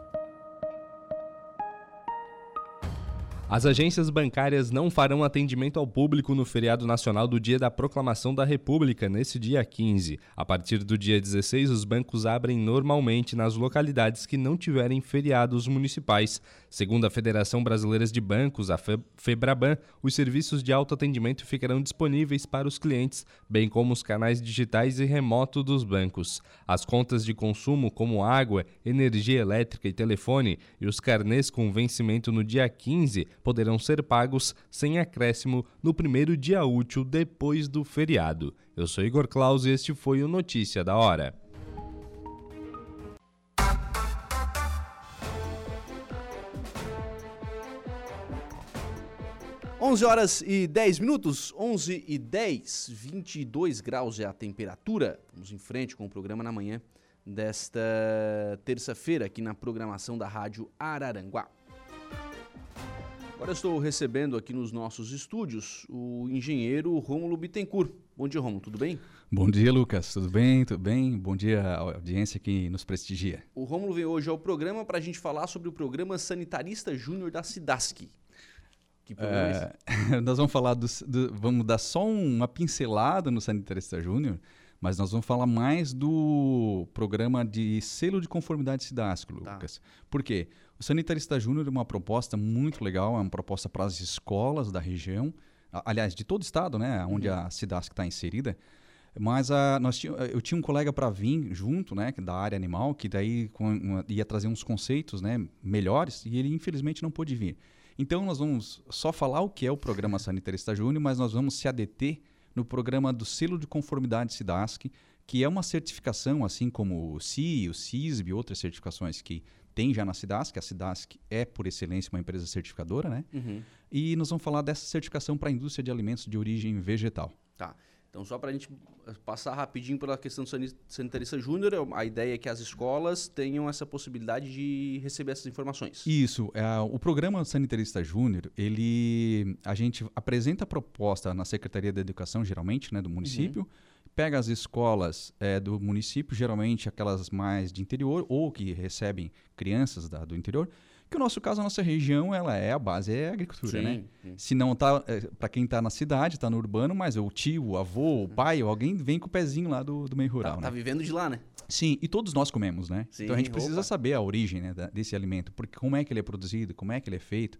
As agências bancárias não farão atendimento ao público no feriado nacional do Dia da Proclamação da República, nesse dia 15. A partir do dia 16, os bancos abrem normalmente nas localidades que não tiverem feriados municipais. Segundo a Federação Brasileira de Bancos, a Febraban, os serviços de autoatendimento ficarão disponíveis para os clientes, bem como os canais digitais e remoto dos bancos. As contas de consumo, como água, energia elétrica e telefone, e os carnês com vencimento no dia 15 poderão ser pagos sem acréscimo no primeiro dia útil depois do feriado. Eu sou Igor Claus e este foi o Notícia da Hora. Onze horas e 10 minutos, 11 e 10, 22 graus é a temperatura. Vamos em frente com o programa na manhã desta terça-feira aqui na programação da Rádio Araranguá. Agora estou recebendo aqui nos nossos estúdios o engenheiro Rômulo Bittencourt. Bom dia, Rômulo, tudo bem? Bom dia, Lucas. Tudo bem? Tudo bem? Bom dia à audiência que nos prestigia. O Rômulo veio hoje ao programa para a gente falar sobre o programa Sanitarista Júnior da Cidasc. O Que programa é esse? É, nós vamos falar do, do, Vamos dar só uma pincelada no Sanitarista Júnior, mas nós vamos falar mais do programa de selo de conformidade SIDASC, Tá. Lucas. Por quê? O Sanitarista Júnior é uma proposta muito legal, é uma proposta para as escolas da região, aliás, de todo o estado, né, onde Uhum. a SIDASC está inserida. Mas a, nós tinha, eu tinha um colega para vir junto, né, que da área animal, que daí com ia trazer uns conceitos, né, melhores, e ele infelizmente não pôde vir. Então nós vamos só falar o que é o programa Sanitarista Júnior, mas nós vamos se adeter no programa do selo de conformidade SIDASC, que é uma certificação, assim como o CI, o CISB e outras certificações que tem já na SIDASC. A SIDASC é, por excelência, uma empresa certificadora, né? Uhum. E nós vamos falar dessa certificação para a indústria de alimentos de origem vegetal. Tá. Então, só para a gente eh, passar rapidinho pela questão do sani- sanitarista júnior, a ideia é que as escolas tenham essa possibilidade de receber essas informações. Isso. é, o programa Sanitarista Júnior, ele a gente apresenta a proposta na Secretaria da Educação, geralmente, né, do município, pega as escolas é, do município, geralmente aquelas mais de interior ou que recebem crianças da- do interior, que o nosso caso, a nossa região, ela é a base é a agricultura, Sim, né? sim. Se não tá, para quem está na cidade, está no urbano, mas o tio, o avô, o pai, alguém vem com o pezinho lá do, do meio rural, Tá, né? tá vivendo de lá, né? Sim, e todos nós comemos, né? Sim, então a gente precisa opa. saber a origem né, da- desse alimento, porque como é que ele é produzido, como é que ele é feito.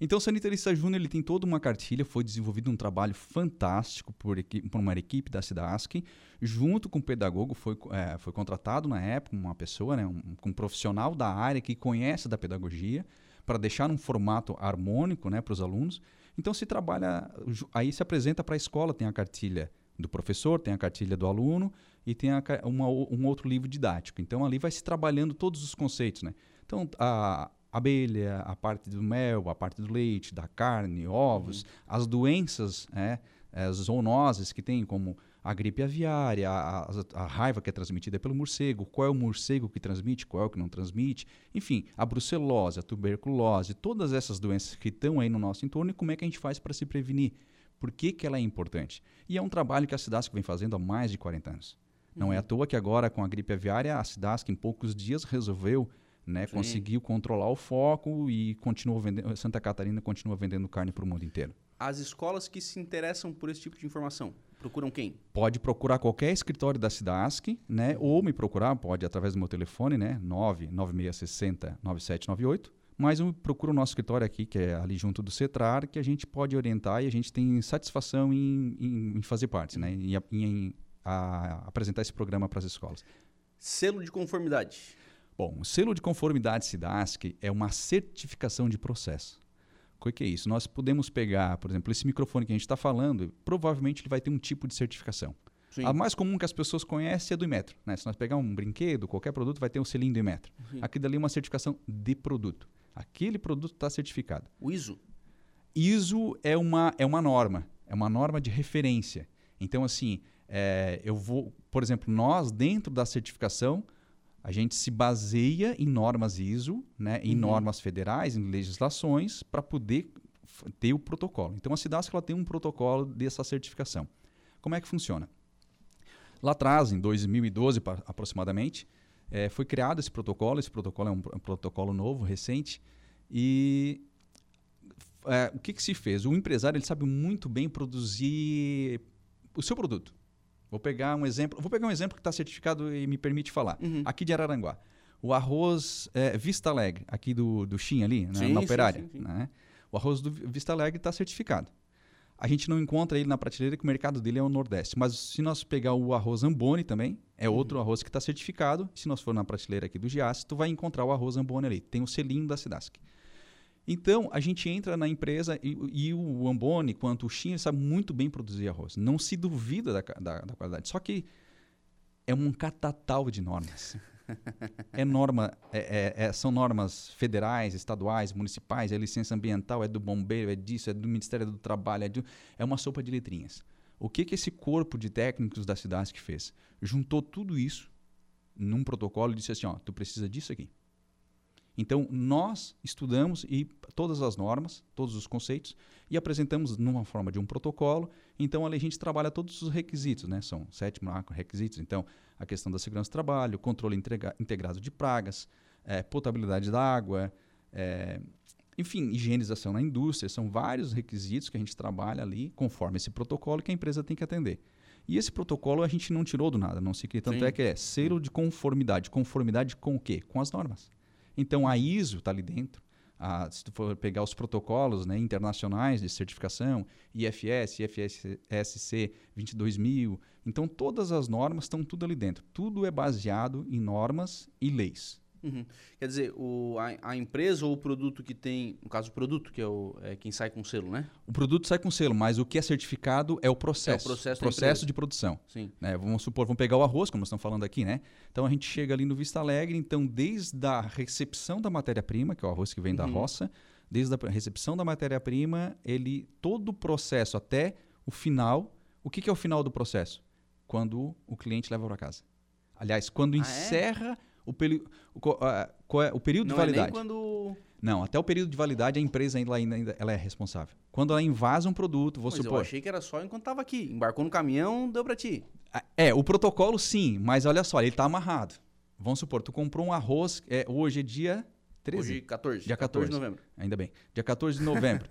Então o Sanitarista Júnior ele tem toda uma cartilha, foi desenvolvido um trabalho fantástico por, por uma equipe da SIDASC, junto com o pedagogo, foi, eh, foi contratado na época uma pessoa, né, um, um profissional da área que conhece da pedagogia, para deixar num formato harmônico né, para os alunos. Então se trabalha, aí se apresenta para a escola, tem a cartilha do professor, tem a cartilha do aluno e tem a uma um outro livro didático. Então ali vai se trabalhando todos os conceitos, né? Então a abelha, a parte do mel, a parte do leite, da carne, ovos, as doenças, né, as zoonoses que tem, como a gripe aviária, a, a- a raiva que é transmitida pelo morcego, qual é o morcego que transmite, qual é o que não transmite, enfim, a brucelose, a tuberculose, todas essas doenças que estão aí no nosso entorno e como é que a gente faz para se prevenir. Por que, que ela é importante? E é um trabalho que a SIDASC vem fazendo há mais de 40 anos. Não é à toa que agora, com a gripe aviária, a SIDASC, em poucos dias, resolveu, né, Sim. conseguiu controlar o foco e continua vendendo, Santa Catarina continua vendendo carne para o mundo inteiro. As escolas que se interessam por esse tipo de informação procuram quem? Pode procurar qualquer escritório da SIDASC, né? Ou me procurar, pode através do meu telefone, né? 99660 9798. Mas eu procuro o nosso escritório aqui, que é ali junto do CETRAR, que a gente pode orientar e a gente tem satisfação em, em- em fazer parte, né? Em, em a- apresentar esse programa para as escolas. Selo de conformidade. Bom, o selo de conformidade SIDASC é uma certificação de processo. O que é isso? Nós podemos pegar, por exemplo, esse microfone que a gente está falando, provavelmente ele vai ter um tipo de certificação. Sim. A mais comum que as pessoas conhecem é do Imetro. Né? Se nós pegar um brinquedo, qualquer produto, vai ter um selinho do Imetro. Sim. Aqui dali é uma certificação de produto. Aquele produto está certificado. O ISO. ISO é uma, é uma norma, é uma norma de referência. Então, assim, é, eu vou, por exemplo, nós, dentro da certificação, a gente se baseia em normas ISO, né, em Uhum. normas federais, em legislações, para poder ter o protocolo. Então, a SIDASC ela tem um protocolo dessa certificação. Como é que funciona? Lá atrás, em 2012 pa- aproximadamente, eh, foi criado esse protocolo. Esse protocolo é um, um protocolo novo, recente. E eh, o que, que se fez? O empresário ele sabe muito bem produzir o seu produto. Vou pegar um exemplo. Vou pegar um exemplo que está certificado e me permite falar. Uhum. Aqui de Araranguá. O arroz eh, Vista Alegre, aqui do, do Chim ali, né, Sim, na sim, operária. sim, sim. né? O arroz do Vista Alegre está certificado. A gente não encontra ele na prateleira, que o mercado dele é o Nordeste. Mas se nós pegar o arroz Ambone também, é Uhum. outro arroz que está certificado. Se nós for na prateleira aqui do Giasse, tu vai encontrar o arroz Ambone ali. Tem o selinho da Sidasc. Então, a gente entra na empresa e, e o Ambone, quanto o Shin, sabe muito bem produzir arroz. Não se duvida da, da- da qualidade. Só que é um catatal de normas. É norma, é- é- é- são normas federais, estaduais, municipais, é licença ambiental, é do bombeiro, é disso, é do Ministério do Trabalho, é, de- é uma sopa de letrinhas. O que, que esse corpo de técnicos da cidade que fez? Juntou tudo isso num protocolo e disse assim, ó, tu precisa disso aqui. Então, nós estudamos e todas as normas, todos os conceitos, e apresentamos numa forma de um protocolo. Então, ali a gente trabalha todos os requisitos, né? São sete macro requisitos. Então, a questão da segurança do trabalho, controle integra- integrado de pragas, eh, potabilidade da água, eh, enfim, higienização na indústria, são vários requisitos que a gente trabalha ali, conforme esse protocolo que a empresa tem que atender. E esse protocolo a gente não tirou do nada, não se cria. Tanto Sim. é que é selo de conformidade. Conformidade com o quê? Com as normas. Então a ISO está ali dentro. A, se tu for pegar os protocolos né, internacionais de certificação, IFS, IFSC 22000, então todas as normas estão tudo ali dentro. Tudo é baseado em normas e leis. Uhum. Quer dizer, o, a, a empresa ou o produto que tem, no caso o produto, que é, o, é quem sai com selo, né? O produto sai com selo, mas o que é certificado é o processo. É o processo da processo de produção. Sim. né? Vamos supor, vamos pegar o arroz, como nós estamos falando aqui, né? Então a gente chega ali no Vista Alegre, então desde a recepção da matéria-prima, que é o arroz que vem da Uhum. roça, desde a recepção da matéria-prima, ele todo o processo até o final. O que, que é o final do processo? Quando o cliente leva para casa. Aliás, quando Ah, é? O, peri- o, é o período Não de é validade. quando... Não, até o período de validade a empresa ainda, ainda ela é responsável. Quando ela invasa um produto, vou Mas eu supor. achei que era só enquanto tava aqui. Embarcou no caminhão, deu pra ti. É, o protocolo sim, mas olha só, ele está amarrado. Vamos supor, tu comprou um arroz, é, hoje é dia 13. Hoje, 14. Dia 14. de novembro. Ainda bem. Dia 14 de novembro.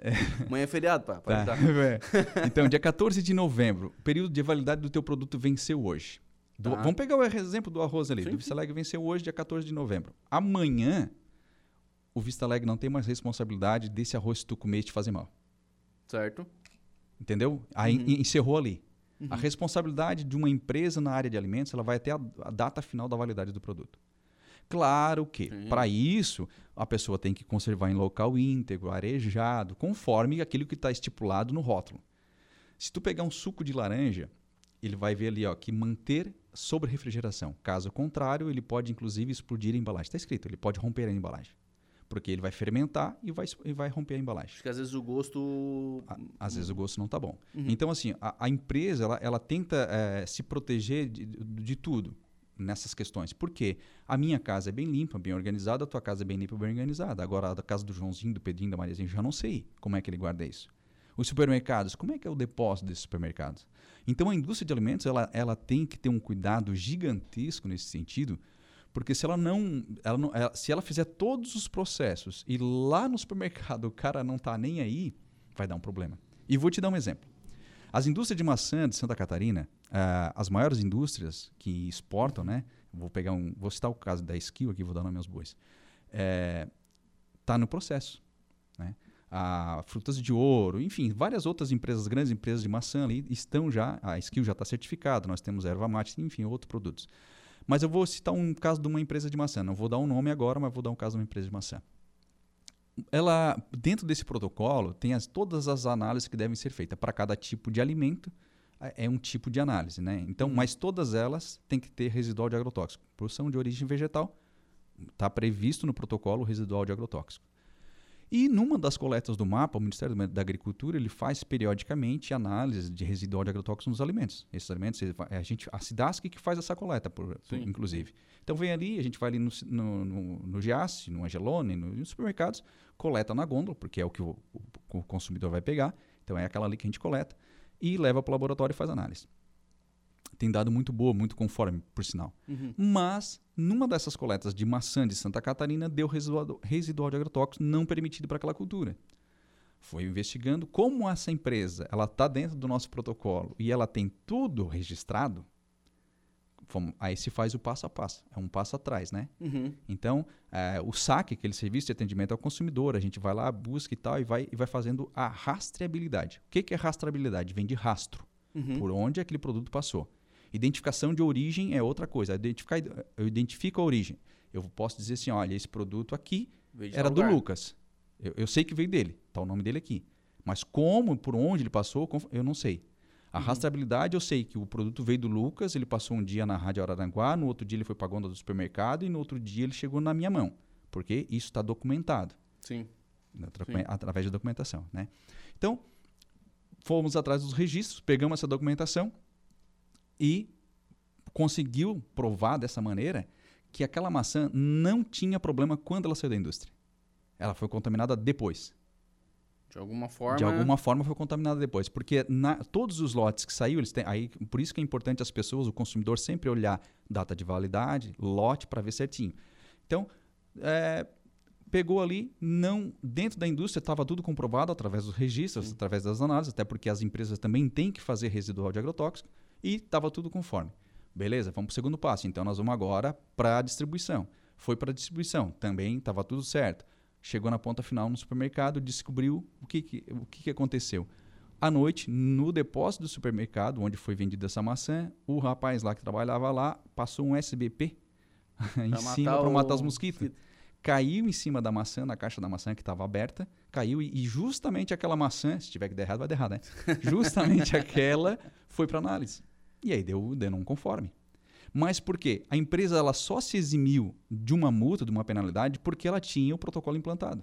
Amanhã é feriado, pá. Tá. dar. É. Então, dia 14 de novembro, o período de validade do teu produto venceu hoje. Do- Tá. Vamos pegar o exemplo do arroz ali. Sim, do Vista Alegre venceu hoje, dia 14 de novembro. Amanhã, o Vista Alegre não tem mais responsabilidade desse arroz que tu comer te fazer mal. Certo. Entendeu? Aí Uhum. en- encerrou ali. A responsabilidade de uma empresa na área de alimentos, ela vai até a, a data final da validade do produto. Claro que, para isso, a pessoa tem que conservar em local íntegro, arejado, conforme aquilo que está estipulado no rótulo. Se tu pegar um suco de laranja, ele vai ver ali ó, que manter sobre refrigeração. Caso contrário, ele pode inclusive explodir a embalagem. Está escrito, ele pode romper a embalagem. Porque ele vai fermentar e vai, e vai romper a embalagem. Acho que às vezes o gosto... A- Às vezes o gosto não está bom. Uhum. Então, assim, a, a empresa ela, ela tenta eh, se proteger de, de tudo nessas questões. Por quê? A minha casa é bem limpa, bem organizada, a tua casa é bem limpa, bem organizada. Agora, a casa do Joãozinho, do Pedrinho, da Mariazinha, eu já não sei como é que ele guarda isso. Os supermercados, como é que é o depósito desses supermercados? Então, a indústria de alimentos ela, ela tem que ter um cuidado gigantesco nesse sentido, porque se ela não, ela não ela- se ela fizer todos os processos e lá no supermercado o cara não está nem aí, vai dar um problema. E vou te dar um exemplo. As indústrias de maçã de Santa Catarina, ah, as maiores indústrias que exportam, né? Vou pegar um, vou citar o caso da Skill aqui, vou dar nome aos bois. É, tá no processo? A Frutas de Ouro, enfim, várias outras empresas, grandes empresas de maçã ali estão já, a Skill já está certificada, nós temos erva mate, enfim, outros produtos. Mas eu vou citar um caso de uma empresa de maçã, não vou dar um nome agora, mas vou dar um caso de uma empresa de maçã ela dentro desse protocolo tem as, todas as análises que devem ser feitas para cada tipo de alimento é é um tipo de análise, né? Então, mas todas elas têm que ter residual de agrotóxico. Produção de origem vegetal está previsto no protocolo o residual de agrotóxico. E numa das coletas do mapa, o Ministério da Agricultura ele faz periodicamente análise de residual de agrotóxico nos alimentos. Esses alimentos, a gente, a Cidasc que faz essa coleta, por, por- inclusive. Então vem ali, a gente vai ali no, no, no, no Giasse, no Angelone, no- nos supermercados, coleta na gôndola, porque é o que o, o- o consumidor vai pegar. Então é aquela ali que a gente coleta e leva para o laboratório e faz análise. Tem dado muito boa, muito conforme, por sinal. Uhum. Mas, numa dessas coletas de maçã de Santa Catarina, deu residual, residual de agrotóxico não permitido para aquela cultura. Foi investigando como essa empresa ela está dentro do nosso protocolo e ela tem tudo registrado. Vamos- aí se faz o passo a passo. É um passo atrás, né? Uhum. Então, eh, o SAC, aquele serviço de atendimento ao consumidor, a gente vai lá, busca e tal, e vai, e vai fazendo a rastreabilidade. O que, que é rastreabilidade? Vem de rastro Uhum. por onde aquele produto passou. Identificação de origem é outra coisa. Identificar, eu identifico a origem. Eu posso dizer assim, olha, esse produto aqui era do lugar. Lucas. Eu, eu sei que veio dele, está o nome dele aqui. Mas como, por onde ele passou, eu não sei. A rastreabilidade, eu sei que o produto veio do Lucas, ele passou um dia na Rádio Araranguá, no outro dia ele foi para a do supermercado e no outro dia ele chegou na minha mão. Porque isso está documentado Sim. Sim. através da documentação, né? Então, fomos atrás dos registros, pegamos essa documentação e conseguiu provar dessa maneira que aquela maçã não tinha problema quando ela saiu da indústria. Ela foi contaminada depois. De alguma forma. De alguma forma foi contaminada depois, porque na, todos os lotes que saiu, eles têm, aí, por isso que é importante as pessoas, o consumidor sempre olhar data de validade, lote para ver certinho. Então, é, pegou ali, não dentro da indústria estava tudo comprovado através dos registros, através das análises, até porque as empresas também têm que fazer residual de agrotóxico e estava tudo conforme. Beleza, vamos para o segundo passo. Então nós vamos agora para a distribuição. Foi para a distribuição, também estava tudo certo. Chegou na ponta final no supermercado, descobriu o que, que o que, que aconteceu. À noite, no depósito do supermercado, onde foi vendida essa maçã, o rapaz lá que trabalhava lá passou um SBP em Pra cima para matar os mosquitos. Caiu em cima da maçã, na caixa da maçã que estava aberta, caiu e, e justamente aquela maçã, se tiver que dar errado, vai dar errado, né? justamente aquela foi para análise. E aí deu, deu não conforme. Mas por quê? A empresa ela só se eximiu de uma multa, de uma penalidade, porque ela tinha o protocolo implantado.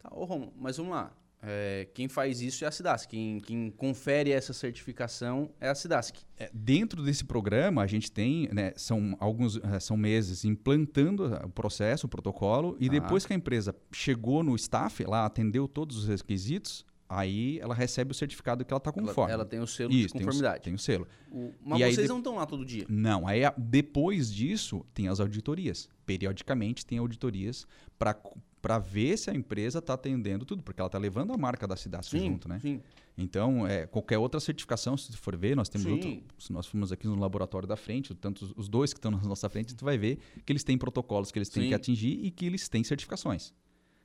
Tá, ô Romulo, mas vamos lá. É, quem faz isso é a SIDASC. Quem, quem confere essa certificação é a SIDASC. É, dentro desse programa, a gente tem, né, são alguns eh, são meses implantando o processo, o protocolo, e Tá. depois que a empresa chegou no staff, ela atendeu todos os requisitos, aí ela recebe o certificado que ela está Ela, conforme. ela tem o selo Isso, de conformidade. Tem o, tem o selo. O- mas E aí vocês de- não estão lá todo dia. Não, aí depois disso tem as auditorias. Periodicamente tem auditorias para ver se a empresa está atendendo tudo, porque ela está levando a marca da cidade Sim, junto, né? sim. Então, é, qualquer outra certificação, se tu for ver, nós temos Sim. outro, se nós formos aqui no laboratório da frente, tanto os- os dois que estão na nossa frente, tu vai ver que eles têm protocolos que eles têm Sim. que atingir e que eles têm certificações.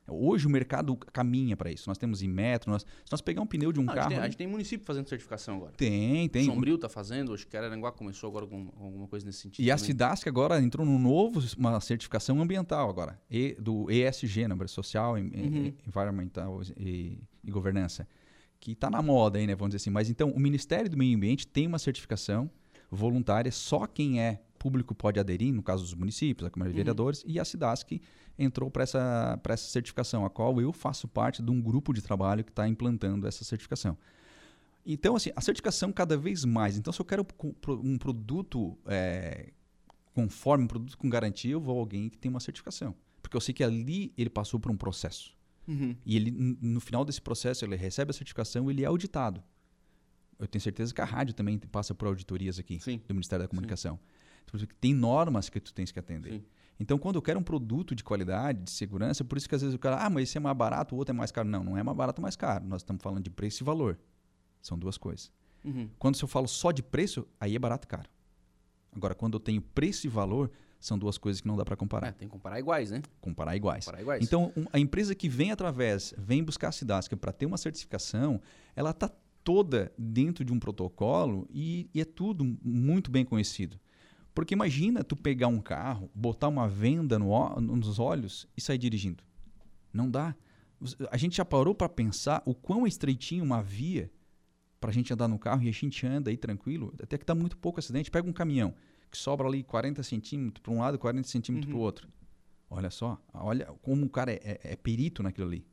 Hoje o mercado caminha para isso. Nós temos Inmetro, nós, se nós pegar um pneu de um Não, a, gente carro, tem, a gente tem município fazendo certificação agora. tem, tem. Sombrio está fazendo, acho que Araranguá começou agora com alguma coisa nesse sentido. E a também. Cidasc agora entrou num novo, uma certificação ambiental agora, e, do ESG, número social, Uhum. environmental e, e governança, que está na moda aí, né, vamos dizer assim. Mas então, o Ministério do Meio Ambiente tem uma certificação voluntária, só quem é público pode aderir, no caso dos municípios, a Câmara de Uhum. Vereadores, e a Cidasc entrou para essa, pra essa certificação, a qual eu faço parte de um grupo de trabalho que está implantando essa certificação. Então, assim, a certificação cada vez mais. Então, se eu quero um produto é, conforme, um produto com garantia, eu vou a alguém que tem uma certificação. Porque eu sei que ali ele passou por um processo. Uhum. E ele, no final desse processo, ele recebe a certificação e ele é auditado. Eu tenho certeza que a rádio também passa por auditorias aqui Sim. do Ministério da Comunicação. Então, Tem normas que tu tens que atender. Sim. Então, quando eu quero um produto de qualidade, de segurança, por isso que às vezes o cara, ah, mas esse é mais barato, o outro é mais caro. Não, não é mais barato ou mais caro. Nós estamos falando de preço e valor. São duas coisas. Uhum. Quando se eu falo só de preço, aí é barato e caro. Agora, quando eu tenho preço e valor, são duas coisas que não dá para comparar. É, tem que comparar iguais, né? Comparar iguais. Comparar iguais. Então, um- a empresa que vem através, vem buscar a Cidasc para ter uma certificação, ela está toda dentro de um protocolo e, e é tudo muito bem conhecido. Porque imagina tu pegar um carro, botar uma venda no nos olhos e sair dirigindo. Não dá. A gente já parou para pensar o quão estreitinho uma via para a gente andar no carro e a gente anda aí tranquilo, até que dá muito pouco acidente. Pega um caminhão que sobra ali 40 centímetros para um lado e 40 centímetros para o outro. Olha só, olha como o cara é, é- é perito naquilo ali.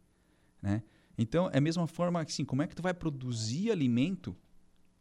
Né? Então, é a mesma forma que assim, como é que tu vai produzir alimento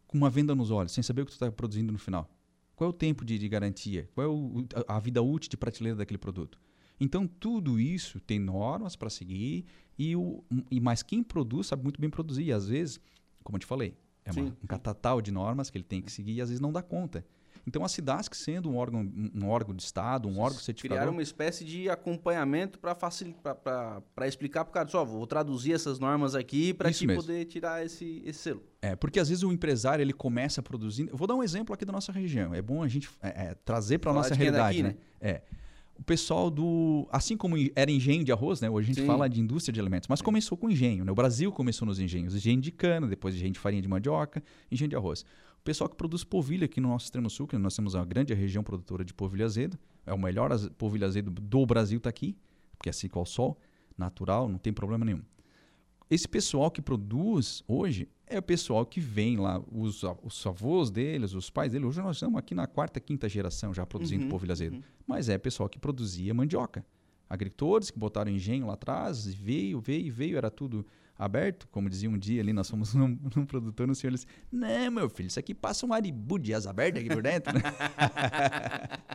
com uma venda nos olhos, sem saber o que tu está produzindo no final? Qual é o tempo de, de garantia? Qual é o- a, vida útil de prateleira daquele produto? Então, tudo isso tem normas para seguir e, o, e mais quem produz sabe muito bem produzir. E às vezes, como eu te falei, é uma- um catatal de normas que ele tem que seguir e às vezes não dá conta. Então, a Cidasc sendo um órgão, um órgão de Estado, um órgão certificador... Criaram uma espécie de acompanhamento para para explicar para o cara, só vou traduzir essas normas aqui para te mesmo. poder tirar esse, esse selo. É, porque às vezes o empresário ele começa produzindo. Eu vou dar um exemplo aqui da nossa região. É bom a gente é, é, trazer para a nossa de quem é realidade, daqui, né? É. O pessoal do. Assim como era engenho de arroz, né? Hoje a gente Sim. fala de indústria de alimentos, mas começou com engenho. Né? O Brasil começou nos engenhos. Engenho de cana, depois engenho de farinha de mandioca, engenho de arroz. O pessoal que produz polvilho aqui no nosso extremo sul, que nós temos uma grande região produtora de polvilho azedo. É o melhor az- polvilho azedo do Brasil, está aqui, porque é seco ao sol, natural, não tem problema nenhum. Esse pessoal que produz hoje é o pessoal que vem lá, os, os avós deles, os pais deles. Hoje nós estamos aqui na quarta, quinta geração já produzindo Uhum, polvilho azedo. Mas é pessoal que produzia mandioca. Agricultores que botaram engenho lá atrás, veio, veio, veio, era tudo aberto. Como dizia um dia ali, nós fomos num, num produtor, no senhor disse, não, meu filho, isso aqui passa um aribu de asa aberta aqui por dentro. né?"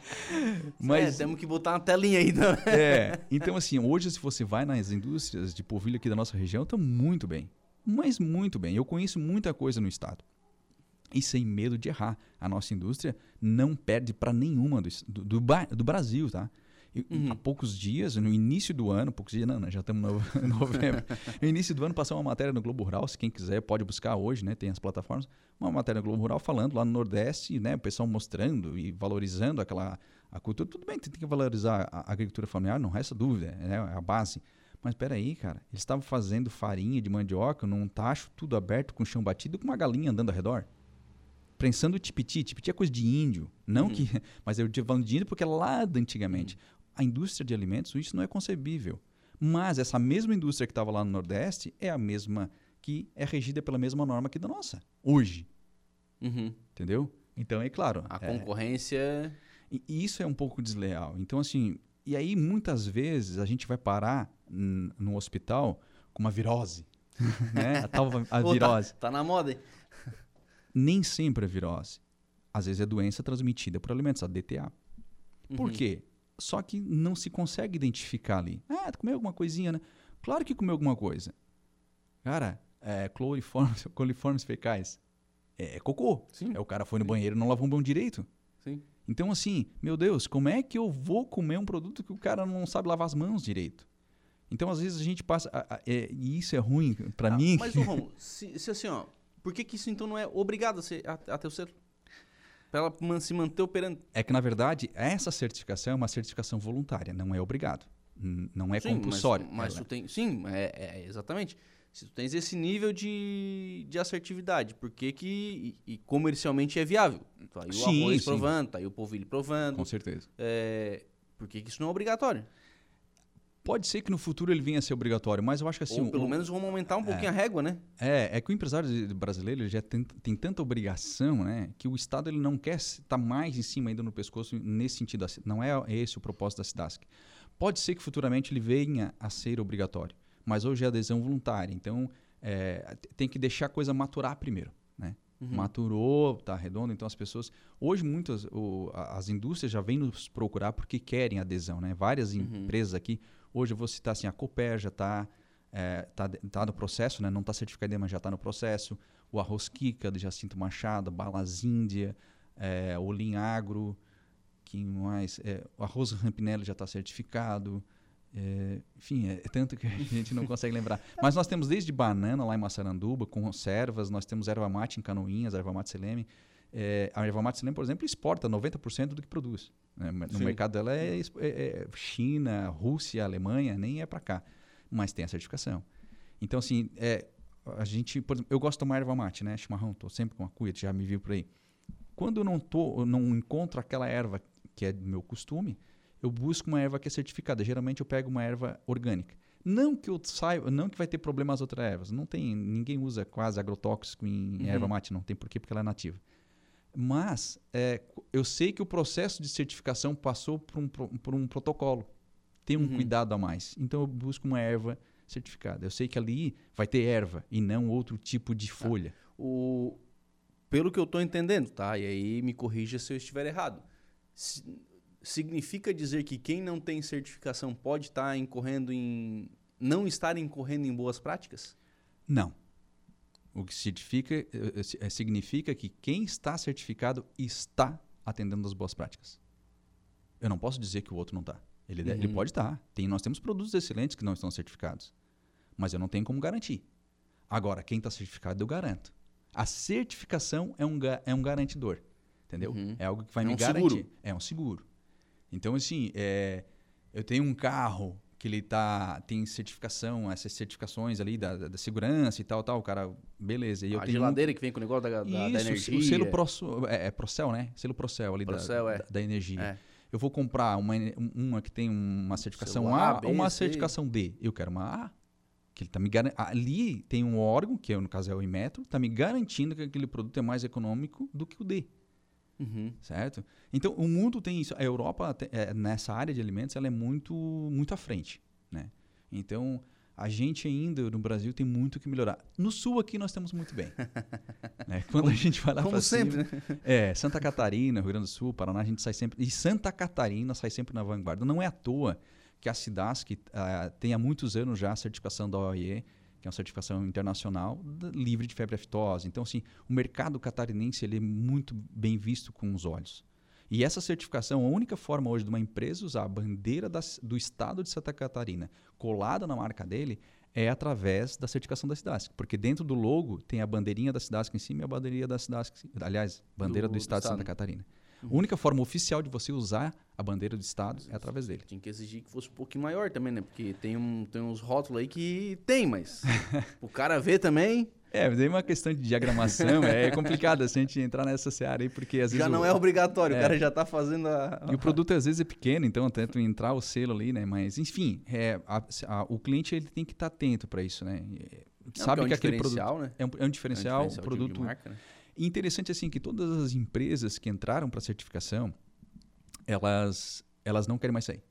Mas Mas temos que botar uma telinha aí. Né? é, então assim, hoje se você vai nas indústrias de polvilho aqui da nossa região, estão muito bem. Mas muito bem. Eu conheço muita coisa no estado. E sem medo de errar. A nossa indústria não perde para nenhuma do, do, do, do Brasil, tá? E, Há poucos dias, no início do ano, poucos dias não, já estamos no em novembro. no início do ano passou uma matéria no Globo Rural, se quem quiser pode buscar hoje, né? Tem as plataformas. Uma matéria no Globo Rural falando lá no Nordeste, né? O pessoal mostrando e valorizando aquela a cultura. Tudo bem, tem que valorizar a agricultura familiar, não resta dúvida, né? é a base. Mas espera aí, cara, eles estavam fazendo farinha de mandioca num tacho tudo aberto com chão batido com uma galinha andando ao redor prensando tipiti. Tipiti é coisa de índio. Não uhum. que. Mas eu estou falando de índio porque é lá antigamente. Uhum. A indústria de alimentos, isso não é concebível. Mas essa mesma indústria que estava lá no Nordeste é a mesma que é regida pela mesma norma que da nossa, hoje. Uhum. Entendeu? Então, é claro. A é, concorrência. E isso é um pouco desleal. Então, assim. E aí, muitas vezes, a gente vai parar no hospital com uma virose. né? A tal a virose. Tá, tá na moda, hein? nem sempre é virose. Às vezes é doença transmitida por alimentos, a DTA. Uhum. Por quê? Só que não se consegue identificar ali. Ah, comeu alguma coisinha, né? Claro que comeu alguma coisa. Cara, é, cloriformes, coliformes fecais. É, é cocô. Sim. É o cara foi no Sim. banheiro e não lavou um bom direito. Sim. Então, assim, meu Deus, como é que eu vou comer um produto que o cara não sabe lavar as mãos direito? Então, às vezes, a gente passa. A, a, é, e isso é ruim para ah, mim. Mas, Romulo, se, se assim, ó, por que, que isso então não é obrigado a, ser, a, a ter o selo? Para ela se manter operando. É que, na verdade, essa certificação é uma certificação voluntária, não é obrigado. Não é sim, compulsório. Mas, mas tu tem. Sim, é, é, exatamente. Se tu tens esse nível de, de assertividade, por que que. E, e comercialmente é viável? Tá aí o sim, arroz sim. provando, tá aí o polvilho provando. Com certeza. É, por que, que isso não é obrigatório? Pode ser que no futuro ele venha a ser obrigatório, mas eu acho que assim. Ou pelo o, menos vamos aumentar um pouquinho é, a régua, né? É, é que o empresário brasileiro já tem, tem tanta obrigação, né? Que o Estado ele não quer estar mais em cima ainda no pescoço nesse sentido. Não é esse o propósito da SIDASC. Pode ser que futuramente ele venha a ser obrigatório, mas hoje é adesão voluntária. Então é, tem que deixar a coisa maturar primeiro, né? Uhum. Maturou, tá redondo, então as pessoas. Hoje, muitas. O, as indústrias já vêm nos procurar porque querem adesão, né? Várias uhum. empresas aqui Hoje eu vou citar assim, a Cooper já está é, tá, tá no processo, né? não está certificada mas já está no processo. O Arroz Kika, de Jacinto Machado, Balas Índia, é, o Linagro, que mais? É, o Arroz Rampinelli já está certificado. É, enfim, é, é, tanto que a gente não consegue lembrar. Mas nós temos desde banana lá em Massaranduba, com conservas, nós temos erva mate em Canoinhas, erva mate Seleme. É, a erva mate Seleme, por exemplo, exporta 90% do que produz. Né? No Sim. mercado dela é, é, é, China, Rússia, Alemanha, nem é para cá. Mas tem a certificação. Então, assim, é, a gente, exemplo, eu gosto de tomar erva mate, né? Chimarrão, tô sempre com a cuia, já me viu por aí. Quando eu não, tô, eu não encontro aquela erva que é do meu costume, eu busco uma erva que é certificada. Geralmente eu pego uma erva orgânica. Não que eu saiba, não que vai ter problema as outras ervas. Não tem, ninguém usa quase agrotóxico em uhum. erva mate, não tem porquê, porque ela é nativa. Mas é, eu sei que o processo de certificação passou por um, por um protocolo. Tem um uhum. cuidado a mais. Então eu busco uma erva certificada. Eu sei que ali vai ter erva e não outro tipo de tá. folha. O... Pelo que eu estou entendendo, tá? E aí me corrija se eu estiver errado. Significa dizer que quem não tem certificação pode estar tá incorrendo em. não estar incorrendo em boas práticas? Não. O que significa, eh, eh, significa que quem está certificado está atendendo as boas práticas. Eu não posso dizer que o outro não está. Ele, uhum. ele pode estar. Tá. Tem, nós temos produtos excelentes que não estão certificados. Mas eu não tenho como garantir. Agora, quem está certificado, eu garanto. A certificação é um, é um garantidor. Entendeu? Uhum. É algo que vai é me um garantir. Seguro. É um seguro. Então, assim, é, eu tenho um carro que ele tá tem certificação, essas certificações ali da, da segurança e tal, tal, o cara, beleza. E eu a tenho geladeira um... que vem com o negócio da, da, Isso, da energia. o selo Pro, é, é Procel, né? Selo Procel ali Procel, da, é. da, da, energia. É. Eu vou comprar uma, uma que tem uma certificação A, ou uma certificação D. Eu quero uma A. Que ele tá me garan... Ali tem um órgão, que no caso é o Inmetro, está me garantindo que aquele produto é mais econômico do que o D. Uhum. Certo? Então, o mundo tem isso. A Europa, é, nessa área de alimentos, ela é muito, muito à frente. Né? Então, a gente ainda no Brasil tem muito que melhorar. No sul aqui nós estamos muito bem. né? Quando como, a gente vai lá para sempre, cima, né? é, Santa Catarina, Rio Grande do Sul, Paraná, a gente sai sempre e Santa Catarina sai sempre na vanguarda. Não é à toa que a SIDASC uh, tem há muitos anos já a certificação da OIE, que é uma certificação internacional livre de febre aftosa. Então, assim, o mercado catarinense ele é muito bem visto com os olhos. E essa certificação, a única forma hoje de uma empresa usar a bandeira do estado de Santa Catarina colada na marca dele é através da certificação da SIDASC. Porque dentro do logo tem a bandeirinha da SIDASC em cima e a bandeirinha da SIDASC, aliás, bandeira do, do estado, de Santa Catarina. Uhum. A única forma oficial de você usar a bandeira do estado é através dele. Tinha que exigir que fosse um pouquinho maior também, né? Porque tem, um, tem uns rótulos aí que tem, mas o cara vê também. É, mas aí uma questão de diagramação é complicado assim, a gente entrar nessa seara aí, porque às vezes. Já não o, é obrigatório, é, o cara já está fazendo a. E o produto às vezes é pequeno, então tento entrar o selo ali, né? Mas, enfim, é, a, a, o cliente ele tem que estar tá atento para isso, né? Não, Sabe é um que aquele produto. Né? É, um, é um diferencial, é um diferencial produto. De marca, né? E interessante assim que todas as empresas que entraram para certificação, elas, elas não querem mais sair.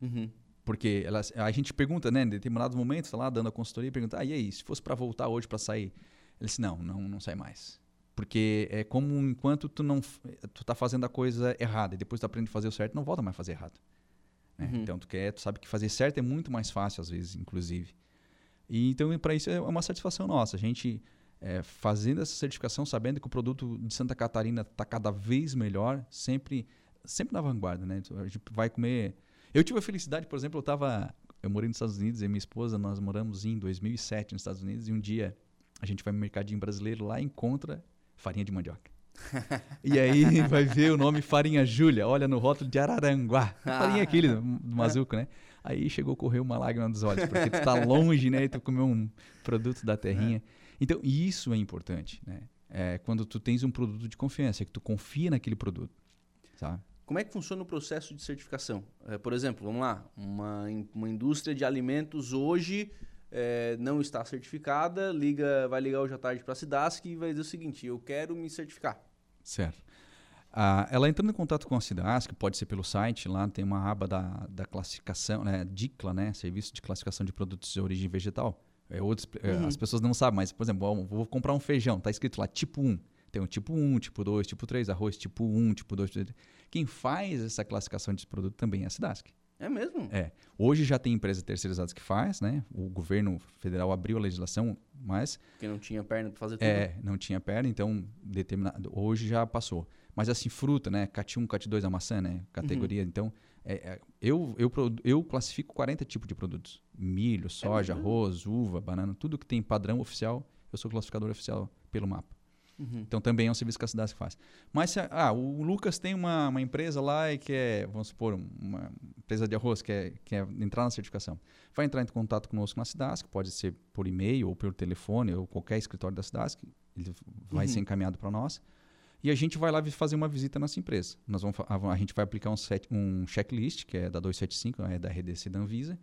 Uhum. Porque elas, a gente pergunta, né, em determinados momentos, tá lá dando a consultoria, pergunta, ah, e aí, se fosse para voltar hoje para sair? Ele disse, não, não, não sai mais. Porque é como enquanto tu não tu tá fazendo a coisa errada e depois tu aprende a fazer o certo, não volta mais a fazer errado. Né? Uhum. Então tu quer, tu sabe que fazer certo é muito mais fácil às vezes, inclusive. E então para isso é uma satisfação nossa. A gente é, fazendo essa certificação, sabendo que o produto de Santa Catarina está cada vez melhor, sempre sempre na vanguarda, né? A gente vai comer. Eu tive a felicidade, por exemplo, eu estava eu morei nos Estados Unidos e minha esposa nós moramos em 2007 nos Estados Unidos e um dia a gente vai no mercadinho brasileiro lá e encontra farinha de mandioca. e aí vai ver o nome Farinha Júlia, olha no rótulo de Araranguá. Farinha aquele do Mazuco, né? Aí chegou a correr uma lágrima dos olhos, porque tu tá longe, né? E tu comeu um produto da terrinha. É. Então, isso é importante, né? É quando tu tens um produto de confiança, que tu confia naquele produto, sabe? Como é que funciona o processo de certificação? É, por exemplo, vamos lá, uma, uma indústria de alimentos hoje é, não está certificada, liga, vai ligar hoje à tarde para a SIDASC e vai dizer o seguinte, eu quero me certificar. Certo. Ah, ela entrando em contato com a SIDASC, pode ser pelo site, lá tem uma aba da, da classificação, né, DICLA, né, Serviço de Classificação de Produtos de Origem Vegetal. É, outros, é, uhum. As pessoas não sabem, mas, por exemplo, vou comprar um feijão, tá escrito lá tipo 1. Tem o tipo 1, tipo 2, tipo 3, arroz tipo 1, tipo 2. Tipo Quem faz essa classificação de produto também é a SIDASC. É mesmo? É. Hoje já tem empresas terceirizadas que faz, né? O governo federal abriu a legislação, mas... Porque não tinha perna para fazer tudo. É, não tinha perna, então determinado, hoje já passou. Mas assim, fruta, né? CAT 1, CAT 2 a maçã, né? Categoria. Uhum. Então, é, é, eu, eu, eu classifico 40 tipos de produtos. Milho, soja, é arroz, uva, banana, tudo que tem padrão oficial, eu sou classificador oficial pelo mapa. Uhum. Então também é um serviço que a cidade faz. Mas se, ah, o Lucas tem uma, uma empresa lá e quer, vamos supor, uma empresa de arroz, quer, quer entrar na certificação. Vai entrar em contato conosco na Cidasc, pode ser por e-mail ou pelo telefone ou qualquer escritório da Cidasc, ele vai uhum. ser encaminhado para nós. E a gente vai lá fazer uma visita nessa empresa. Nós vamos, a, a gente vai aplicar um, set, um checklist, que é da 275, é da RDC da Anvisa.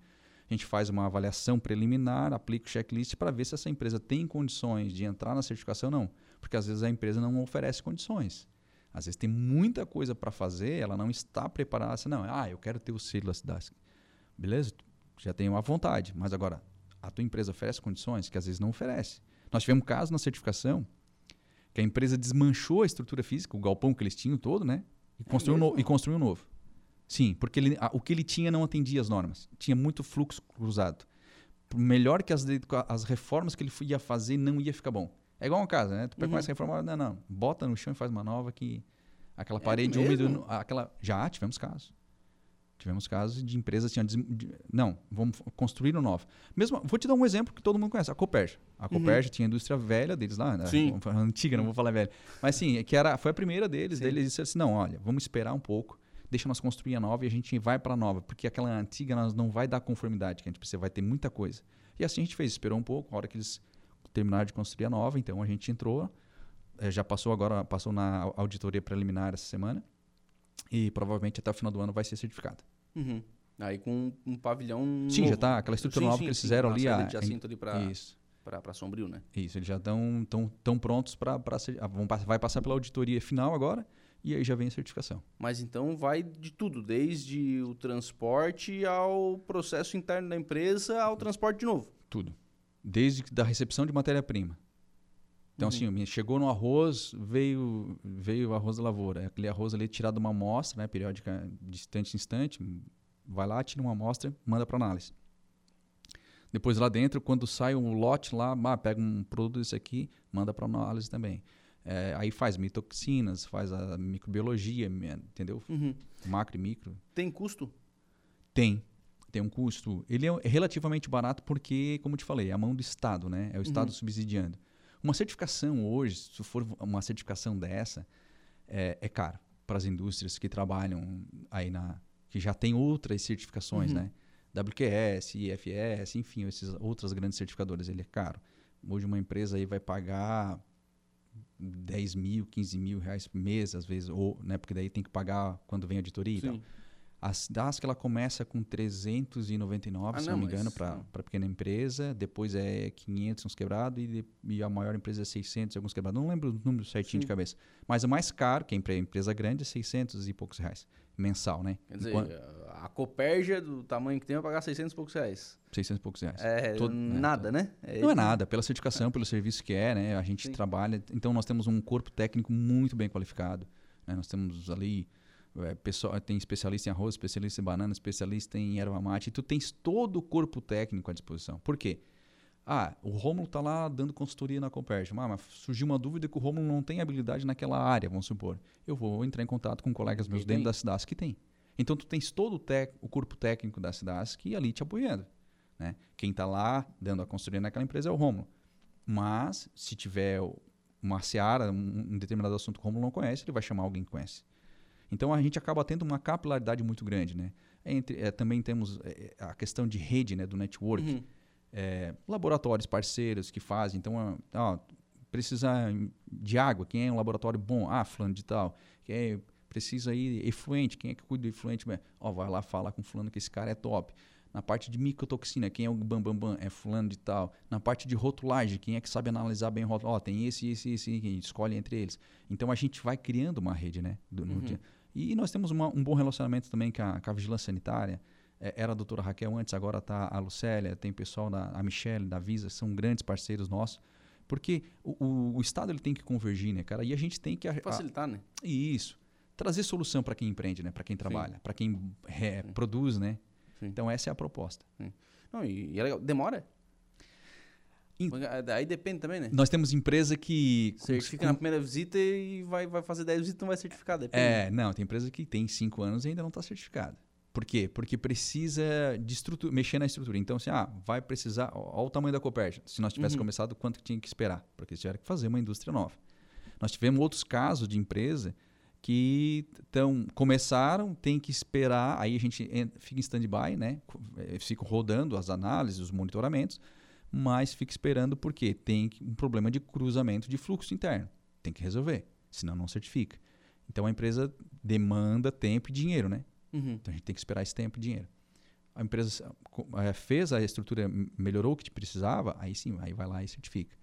A gente faz uma avaliação preliminar, aplica o checklist para ver se essa empresa tem condições de entrar na certificação ou não. Porque às vezes a empresa não oferece condições. Às vezes tem muita coisa para fazer, ela não está preparada. Assim, não, ah, eu quero ter o selo da cidade. Beleza? Já tenho a vontade. Mas agora, a tua empresa oferece condições que às vezes não oferece. Nós tivemos um caso na certificação que a empresa desmanchou a estrutura física, o galpão que eles tinham todo, né? E, é construiu, no, e construiu um novo. Sim, porque ele, a, o que ele tinha não atendia as normas. Tinha muito fluxo cruzado. Melhor que as, as reformas que ele ia fazer não ia ficar bom. É igual uma casa, né? Tu uhum. começa a reformar, não, não. Bota no chão e faz uma nova que aquela é parede é úmida, aquela já tivemos casos. Tivemos casos de empresas assim, não, vamos construir um novo. Mesmo, vou te dar um exemplo que todo mundo conhece, a Coperja. A Coperja uhum. tinha a indústria velha deles lá, né? Sim. antiga, não vou falar velha. Mas sim, que era, foi a primeira deles, eles disseram assim, não, olha, vamos esperar um pouco, deixa nós construir a nova e a gente vai para a nova, porque aquela antiga nós não vai dar conformidade que a gente precisa, vai ter muita coisa. E assim a gente fez, esperou um pouco, a hora que eles terminaram de construir a nova, então a gente entrou, é, já passou agora, passou na auditoria preliminar essa semana e provavelmente até o final do ano vai ser certificada. Uhum. Aí com um pavilhão Sim, novo. já está, aquela estrutura sim, nova sim, que eles fizeram ali. A, Jacinto ali para isso. Para Sombrio, né? Isso, eles já estão tão, tão prontos para vão vai passar pela auditoria final agora e aí já vem a certificação. Mas então vai de tudo, desde o transporte ao processo interno da empresa ao transporte de novo. Tudo desde da recepção de matéria-prima. Então, uhum. assim, chegou no arroz, veio, veio o arroz da lavoura. Aquele arroz ali é tirado uma amostra, né, periódica, de instante em instante, vai lá, tira uma amostra, manda para análise. Depois lá dentro, quando sai um lote lá, ah, pega um produto desse aqui, manda para análise também. É, aí faz mitoxinas, faz a microbiologia, entendeu? Uhum. Macro e micro. Tem custo? Tem. Tem um custo. Ele é relativamente barato porque, como eu te falei, é a mão do Estado, né? É o Estado Uhum. subsidiando. Uma certificação hoje, se for uma certificação dessa, é, é caro para as indústrias que trabalham aí na. que já tem outras certificações, Uhum. né? WQS, IFS, enfim, essas outras grandes certificadoras, ele é caro. Hoje uma empresa aí vai pagar 10 mil, 15 mil reais por mês, às vezes, ou, né? Porque daí tem que pagar quando vem a auditoria e tal. A Sidask ela começa com 399, Ah, se não, não me mas- engano, para pequena empresa. Depois é 500 uns quebrados e, de- e a maior empresa é 600 alguns quebrados. Não lembro o número certinho de Sim. cabeça. Mas o mais caro, que é empre- empresa grande, é 600 e poucos reais. Mensal, né? Quer dizer, Enquanto- a Coperja, do tamanho que tem, vai pagar 600 e poucos reais. 600 e poucos reais. É, Todo- né, nada, todo- né? Não é nada, pela certificação, pelo serviço que é, né? A gente Sim. trabalha. Então nós temos um corpo técnico muito bem qualificado. né? Nós temos ali. É, pessoal, tem especialista em arroz, especialista em banana, especialista em erva mate. E tu tens todo o corpo técnico à disposição. Por quê? Ah, o Rômulo está lá dando consultoria na Comperge. Ah, mas surgiu uma dúvida que o Rômulo não tem habilidade naquela área, vamos supor. Eu vou entrar em contato com colegas meus dentro da Cidasc que tem. Então tu tens todo o, tec- o corpo técnico da Cidasc ali te apoiando. Né? Quem está lá dando a consultoria naquela empresa é o Rômulo. Mas, se tiver uma seara, um, um determinado assunto que o Rômulo não conhece, ele vai chamar alguém que conhece. Então, a gente acaba tendo uma capilaridade muito grande. Né? Entre, eh, também temos eh, a questão de rede, né, do network. Uhum. Eh, laboratórios parceiros que fazem. Então, ah, ó, precisa de água. Quem é um laboratório bom? Ah, fulano de tal. Quem é, precisa aí efluente. Quem é que cuida do efluente? Bem, Ó, vai lá falar com fulano que esse cara é top. Na parte de micotoxina, quem é o bambambam? Bam, bam, é fulano de tal. Na parte de rotulagem, quem é que sabe analisar bem rótulo? Ó, tem esse, esse, esse, que a gente escolhe entre eles. Então a gente vai criando uma rede, né? do- no Uhum. E nós temos uma- um bom relacionamento também com a, com a vigilância sanitária. É, era a doutora Raquel antes, agora está a Lucélia, tem pessoal da a Michelle, da Visa, são grandes parceiros nossos. Porque o, o- o Estado ele tem que convergir, né, cara? E a gente tem que. a- Facilitar, né? isso. Trazer solução para quem empreende, né? Para quem trabalha, para quem é, produz, né? Sim. Então essa é a proposta. Não, e, e é legal. Demora? Ah, Aí depende também, né? Nós temos empresa que. Certifica com- na primeira visita e vai, vai fazer 10 visitas e não vai certificar. Depende. É, não, tem empresa que tem cinco anos e ainda não está certificada. Por quê? Porque precisa de estrutura, mexer na estrutura. Então, assim, ah, vai precisar. Olha o tamanho da Copérgia. Se nós tivéssemos Uhum. começado, quanto que tinha que esperar? Porque eles tiveram que fazer uma indústria nova. Nós tivemos outros casos de empresa que tão, começaram, tem que esperar, aí a gente en- fica em stand-by, né? Eh, Fica rodando as análises, os monitoramentos, mas fica esperando porque tem um problema de cruzamento de fluxo interno. Tem que resolver, senão não certifica. Então a empresa demanda tempo e dinheiro, né? Uhum. Então a gente tem que esperar esse tempo e dinheiro. A empresa eh, fez a estrutura, melhorou o que precisava, aí sim, aí vai lá e certifica.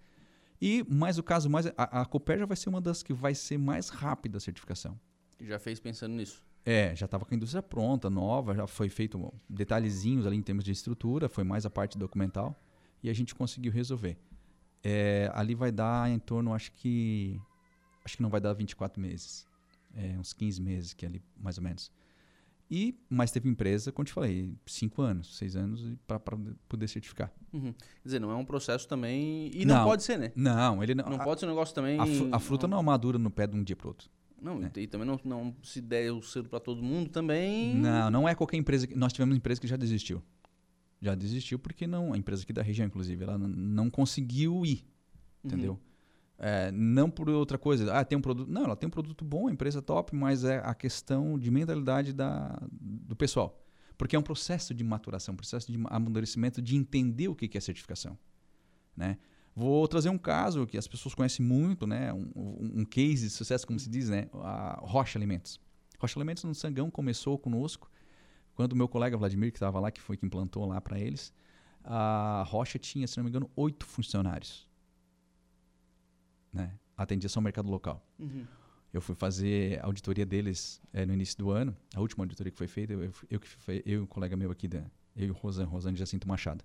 E mais o caso mais a, a Copérgia vai ser uma das que vai ser mais rápida a certificação. Já fez pensando nisso. É, já estava com a indústria pronta, nova, já foi feito detalhezinhos ali em termos de estrutura, foi mais a parte documental e a gente conseguiu resolver. É, ali vai dar em torno, acho que acho que não vai dar 24 meses, é, uns 15 meses que ali mais ou menos. E mas teve empresa, como te falei, 5 anos, 6 anos para poder certificar. Uhum. Quer dizer, não é um processo também. E não, pode ser, né? Não, ele não. Não a, pode ser um negócio também. a fru- a fruta não madura no pé de um dia para outro. Não, né? e, e também não, não se der o selo para todo mundo também. Não, não é qualquer empresa. Que, nós tivemos empresa que já desistiu. Já desistiu porque não. A empresa aqui da região, inclusive, ela não conseguiu ir. Entendeu? É, não por outra coisa. Ah, tem um produto. Não, ela tem um produto bom, a empresa top, mas é a questão de mentalidade da, do pessoal. Porque é um processo de maturação, um processo de amadurecimento, de entender o que que é certificação. Né? Vou trazer um caso que as pessoas conhecem muito, né? um, um um case de sucesso, como se diz, né? a Rocha Alimentos. Rocha Alimentos no Sangão começou conosco quando o meu colega Vladimir, que estava lá, que foi quem implantou lá para eles, a Rocha tinha, se não me engano, oito funcionários. Né? Atendia só o mercado local. Uhum. Eu fui fazer a auditoria deles eh, no início do ano, a última auditoria que foi feita, eu, eu, eu que eu e um colega meu aqui, da, eu e o Rosane, Rosane Jacinto Machado.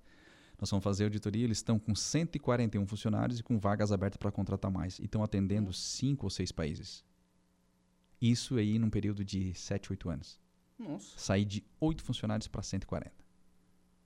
Nós vamos fazer a auditoria, eles estão com 141 funcionários e com vagas abertas para contratar mais. E estão atendendo cinco ou seis países. Isso aí num período de 7, 8 anos. Nossa. Sair de 8 funcionários para 140.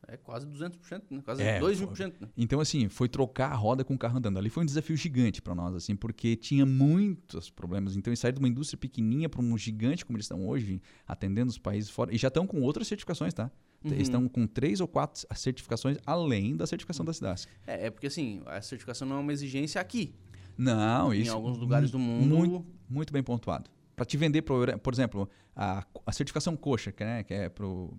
É quase 200%, né? Quase É, 2 foi- mil por cento, né? Então, assim, foi trocar a roda com o carro andando. Ali foi um desafio gigante para nós, assim, porque tinha muitos problemas. Então, saíram de uma indústria pequenininha para um gigante como eles estão hoje, atendendo os países fora. E já estão com outras certificações, tá? Uhum. Eles estão com três ou quatro certificações além da certificação da SIDASC. É, é porque assim, a certificação não é uma exigência aqui. Não, Em isso. alguns lugares do mundo- Muito, muito bem pontuado. Para te vender, pro, por exemplo, a, a certificação kosher, que, né, que é para o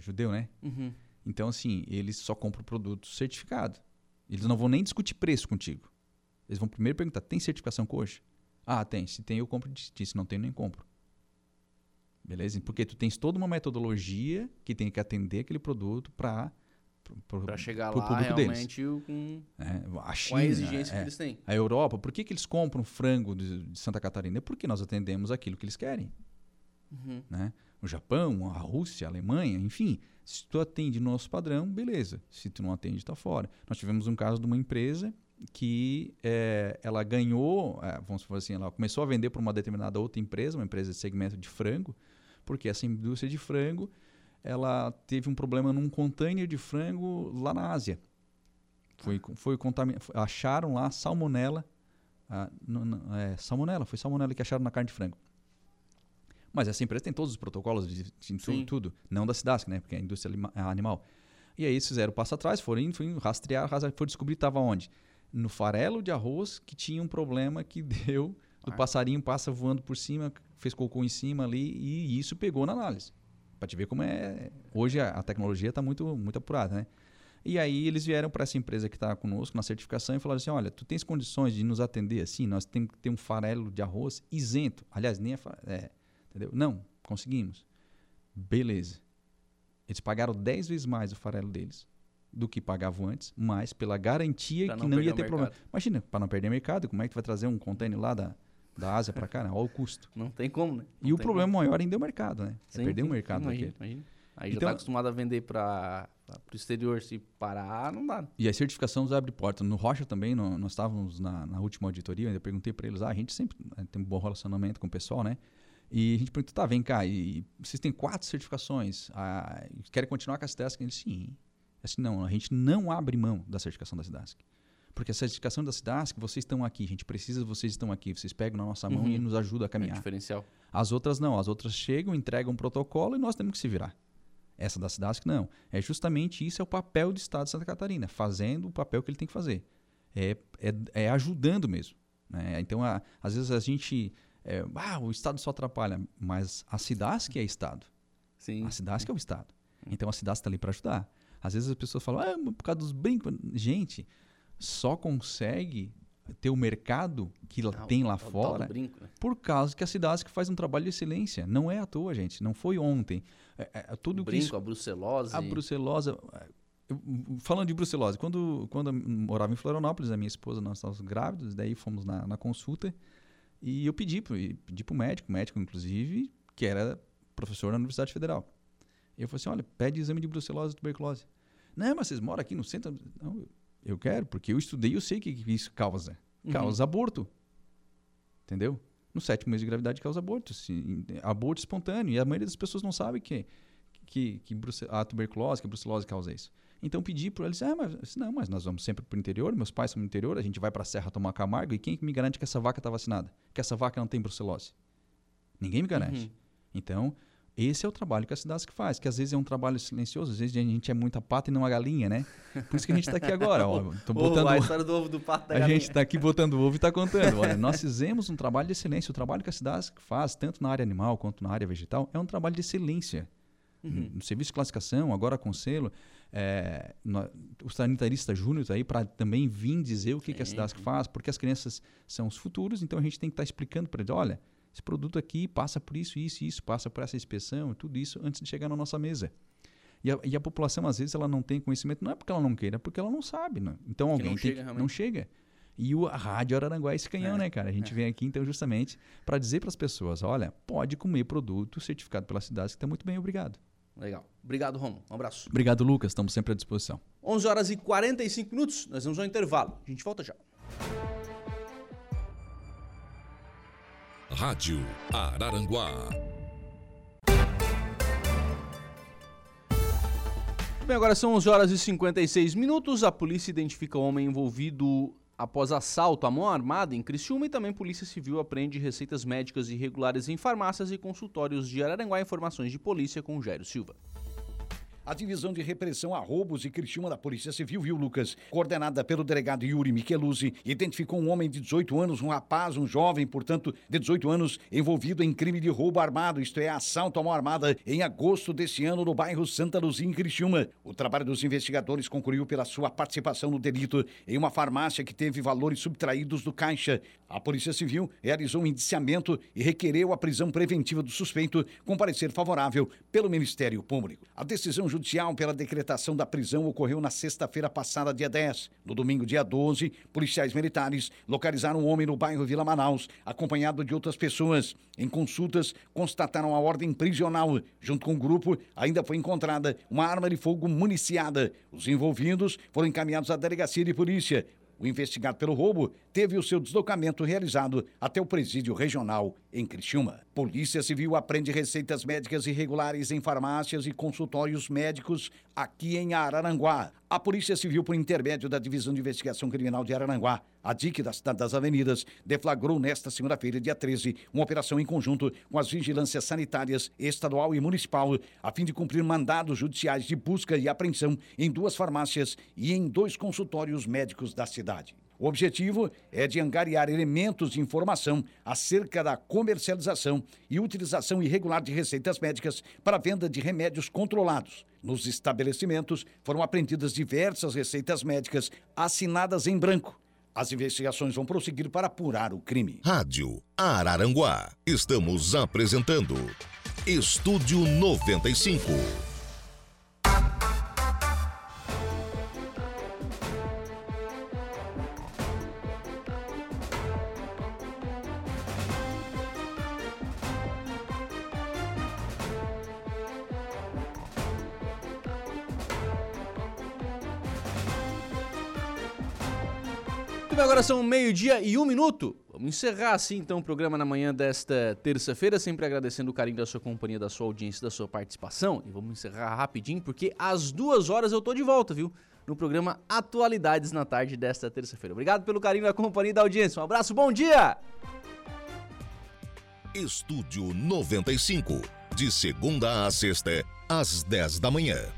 judeu, né? Uhum. Então, assim, eles só compram o produto certificado. Eles não vão nem discutir preço contigo. Eles vão primeiro perguntar: tem certificação kosher? Ah, tem. Se tem, eu compro de ti. Se não tem, nem compro. Beleza? Porque tu tens toda uma metodologia que tem que atender aquele produto para Pra chegar pro lá público deles. realmente o- com, É, a com China, a exigência é, que eles têm. A Europa, por que, que eles compram frango de, de Santa Catarina? É porque nós atendemos aquilo que eles querem. Uhum. Né? O Japão, a Rússia, a Alemanha, enfim. Se tu atende nosso padrão, beleza. Se tu não atende, está fora. Nós tivemos um caso de uma empresa que eh, ela ganhou, eh, vamos falar assim, ela começou a vender para uma determinada outra empresa, uma empresa de segmento de frango, porque essa indústria de frango ela teve um problema num container de frango lá na Ásia. Foi, foi contamin... foi- acharam lá salmonela, ah, não- não, é, salmonela, foi salmonela que acharam na carne de frango. Mas essa empresa tem todos os protocolos de, de tudo, não da SIDASC, né? Porque é a indústria lima- animal. E aí eles fizeram o passo atrás, foram indo, foram rastrear, rastrear, foram descobrir que estava onde? No farelo de arroz que tinha um problema que deu do Ah. passarinho passa voando por cima, fez cocô em cima ali e isso pegou na análise. Pra te ver como é. Hoje a, a tecnologia está muito, muito apurada, né? E aí eles vieram para essa empresa que está conosco na certificação e falaram assim: olha, tu tens condições de nos atender assim? Nós temos que ter um farelo de arroz isento. Aliás, nem é, é entendeu? Não, conseguimos. Beleza. Eles pagaram 10 vezes mais o farelo deles do que pagavam antes, mas pela garantia Pra que não não, ia ter problema. Imagina, para não perder mercado, como é que tu vai trazer um container lá da, da Ásia para cá? Né? Olha o custo. Não tem como, né? E o problema maior ainda é o mercado, né? É Sim, perder sim, o mercado imagina, daquele. imagina. Aí já Então- tá acostumado a vender para o exterior, se parar, não dá. E a certificação nos abre porta. No Rocha também, no- nós estávamos na, na última auditoria, eu ainda perguntei para eles, ah, a gente sempre né, tem um bom relacionamento com o pessoal, né? E a gente perguntou, tá, vem cá, e, vocês têm quatro certificações, ah, querem continuar com a SIDASC? Eles, sim. Assim, não, a gente não abre mão da certificação da SIDASC. Porque a certificação da SIDASC, vocês estão aqui, a gente precisa, vocês estão aqui, vocês pegam na nossa mão Uhum. e nos ajudam a É caminhar. diferencial. As outras não, as outras chegam, entregam um protocolo e nós temos que se virar. Essa da SIDASC não. É justamente isso, é o papel do Estado de Santa Catarina, fazendo o papel que ele tem que fazer. É, é, é ajudando mesmo. né? Então, a- às vezes a gente. é, ah, o Estado só atrapalha, mas a SIDASC é Estado. Sim. A SIDASC é o Estado. Então a SIDASC está ali para ajudar. Às vezes as pessoas falam, ah, mas por causa dos brincos. Gente, só consegue ter o mercado que ela Ah, tem lá o fora brinco, né? por causa que a SIDASC faz um trabalho de excelência. Não é à toa, gente. Não foi ontem. É, é, é tudo o que brinco, isso- a brucelose. a brucelose. é, Falando de brucelose, quando, quando eu morava em Florianópolis, a minha esposa, nós estávamos grávidos, daí fomos na, na consulta e eu pedi para pedi o médico, médico inclusive, que era professor na Universidade Federal. Eu falei assim: olha, pede exame de brucelose e tuberculose. Não, mas vocês moram aqui no centro. Não, eu quero, porque eu estudei e eu sei o que que isso causa. Uhum. Causa aborto. Entendeu? No sétimo mês de gravidade causa aborto. Se- aborto espontâneo. E a maioria das pessoas não sabe que, que, que a tuberculose, que a brucelose causa isso. Então pedi para eles, ah, mas eu não, mas nós vamos sempre para o interior, meus pais são do interior, a gente vai para a serra tomar Camargo, e quem que me garante que essa vaca está vacinada? Que essa vaca não tem brucelose? Ninguém me garante. Uhum. Então, esse é o trabalho que a SIDASC faz, que às vezes é um trabalho silencioso, às vezes a gente é muita pata e não uma galinha, né? Por isso que a gente está aqui agora. Ó, botando, a história do ovo do pato da a galinha. gente está aqui botando ovo e está contando. Olha, nós fizemos um trabalho de excelência. O trabalho que a SIDASC faz, tanto na área animal quanto na área vegetal, é um trabalho de excelência. Uhum. No serviço de classificação, agora com selo, é, no- o sanitarista júnior está aí para também vir dizer o que, que a sim. faz, porque as crianças são os futuros, então a gente tem que estar explicando para eles, olha, esse produto aqui passa por isso, isso, isso, passa por essa inspeção, tudo isso antes de chegar na nossa mesa. E a, e a população, às vezes, ela não tem conhecimento, não é porque ela não queira, é porque ela não sabe. Né? Então alguém não chega, que, não chega. E o, a Rádio Araranguá é esse canhão, É, né, cara? A gente vem aqui, então, justamente para dizer para as pessoas: olha, pode comer produto certificado pela cidade, que está muito bem, obrigado. Legal. Obrigado, Romulo. Um abraço. Obrigado, Lucas. Estamos sempre à disposição. 11 horas e 45 minutos, nós vamos ao intervalo. A gente volta já. Rádio Araranguá. Bem, agora são 11 horas e 56 minutos. A polícia identifica o homem envolvido após assalto à mão armada em Criciúma e também Polícia Civil apreende receitas médicas irregulares em farmácias e consultórios de Araranguá. Informações de polícia com Jairo Silva. A divisão de repressão a roubos e Criciúma da Polícia Civil, viu, Lucas? Coordenada pelo delegado Yuri Micheluzzi, identificou um homem de 18 anos, um rapaz, um jovem, portanto, de 18 anos, envolvido em crime de roubo armado, isto é, assalto à mão armada, em agosto desse ano no bairro Santa Luzia, em Criciúma. O trabalho dos investigadores concluiu pela sua participação no delito em uma farmácia que teve valores subtraídos do caixa. A Polícia Civil realizou um indiciamento e requereu a prisão preventiva do suspeito com parecer favorável pelo Ministério Público. A decisão judicial pela decretação da prisão ocorreu na sexta-feira passada, dia 10. No domingo, dia 12, policiais militares localizaram um homem no bairro Vila Manaus, acompanhado de outras pessoas. Em consultas, constataram a ordem prisional. Junto com o grupo, ainda foi encontrada uma arma de fogo municiada. Os envolvidos foram encaminhados à delegacia de polícia. O investigado pelo roubo teve o seu deslocamento realizado até o presídio regional em Criciúma. Polícia Civil aprende receitas médicas irregulares em farmácias e consultórios médicos aqui em Araranguá. A Polícia Civil, por intermédio da Divisão de Investigação Criminal de Araranguá, a DIC da Cidade das Avenidas, deflagrou nesta segunda-feira, dia 13, uma operação em conjunto com as vigilâncias sanitárias estadual e municipal, a fim de cumprir mandados judiciais de busca e apreensão em duas farmácias e em dois consultórios médicos da cidade. O objetivo é de angariar elementos de informação acerca da comercialização e utilização irregular de receitas médicas para venda de remédios controlados. Nos estabelecimentos foram apreendidas diversas receitas médicas assinadas em branco. As investigações vão prosseguir para apurar o crime. Rádio Araranguá. Estamos apresentando Estúdio 95. Agora são meio-dia e um minuto. Vamos encerrar assim então o programa na manhã desta terça-feira, sempre agradecendo o carinho da sua companhia, da sua audiência, da sua participação. E vamos encerrar rapidinho, porque às duas horas eu tô de volta, viu? No programa Atualidades na tarde desta terça-feira. Obrigado pelo carinho da companhia e da audiência. Um abraço, bom dia! Estúdio 95, de segunda a sexta, às 10 da manhã.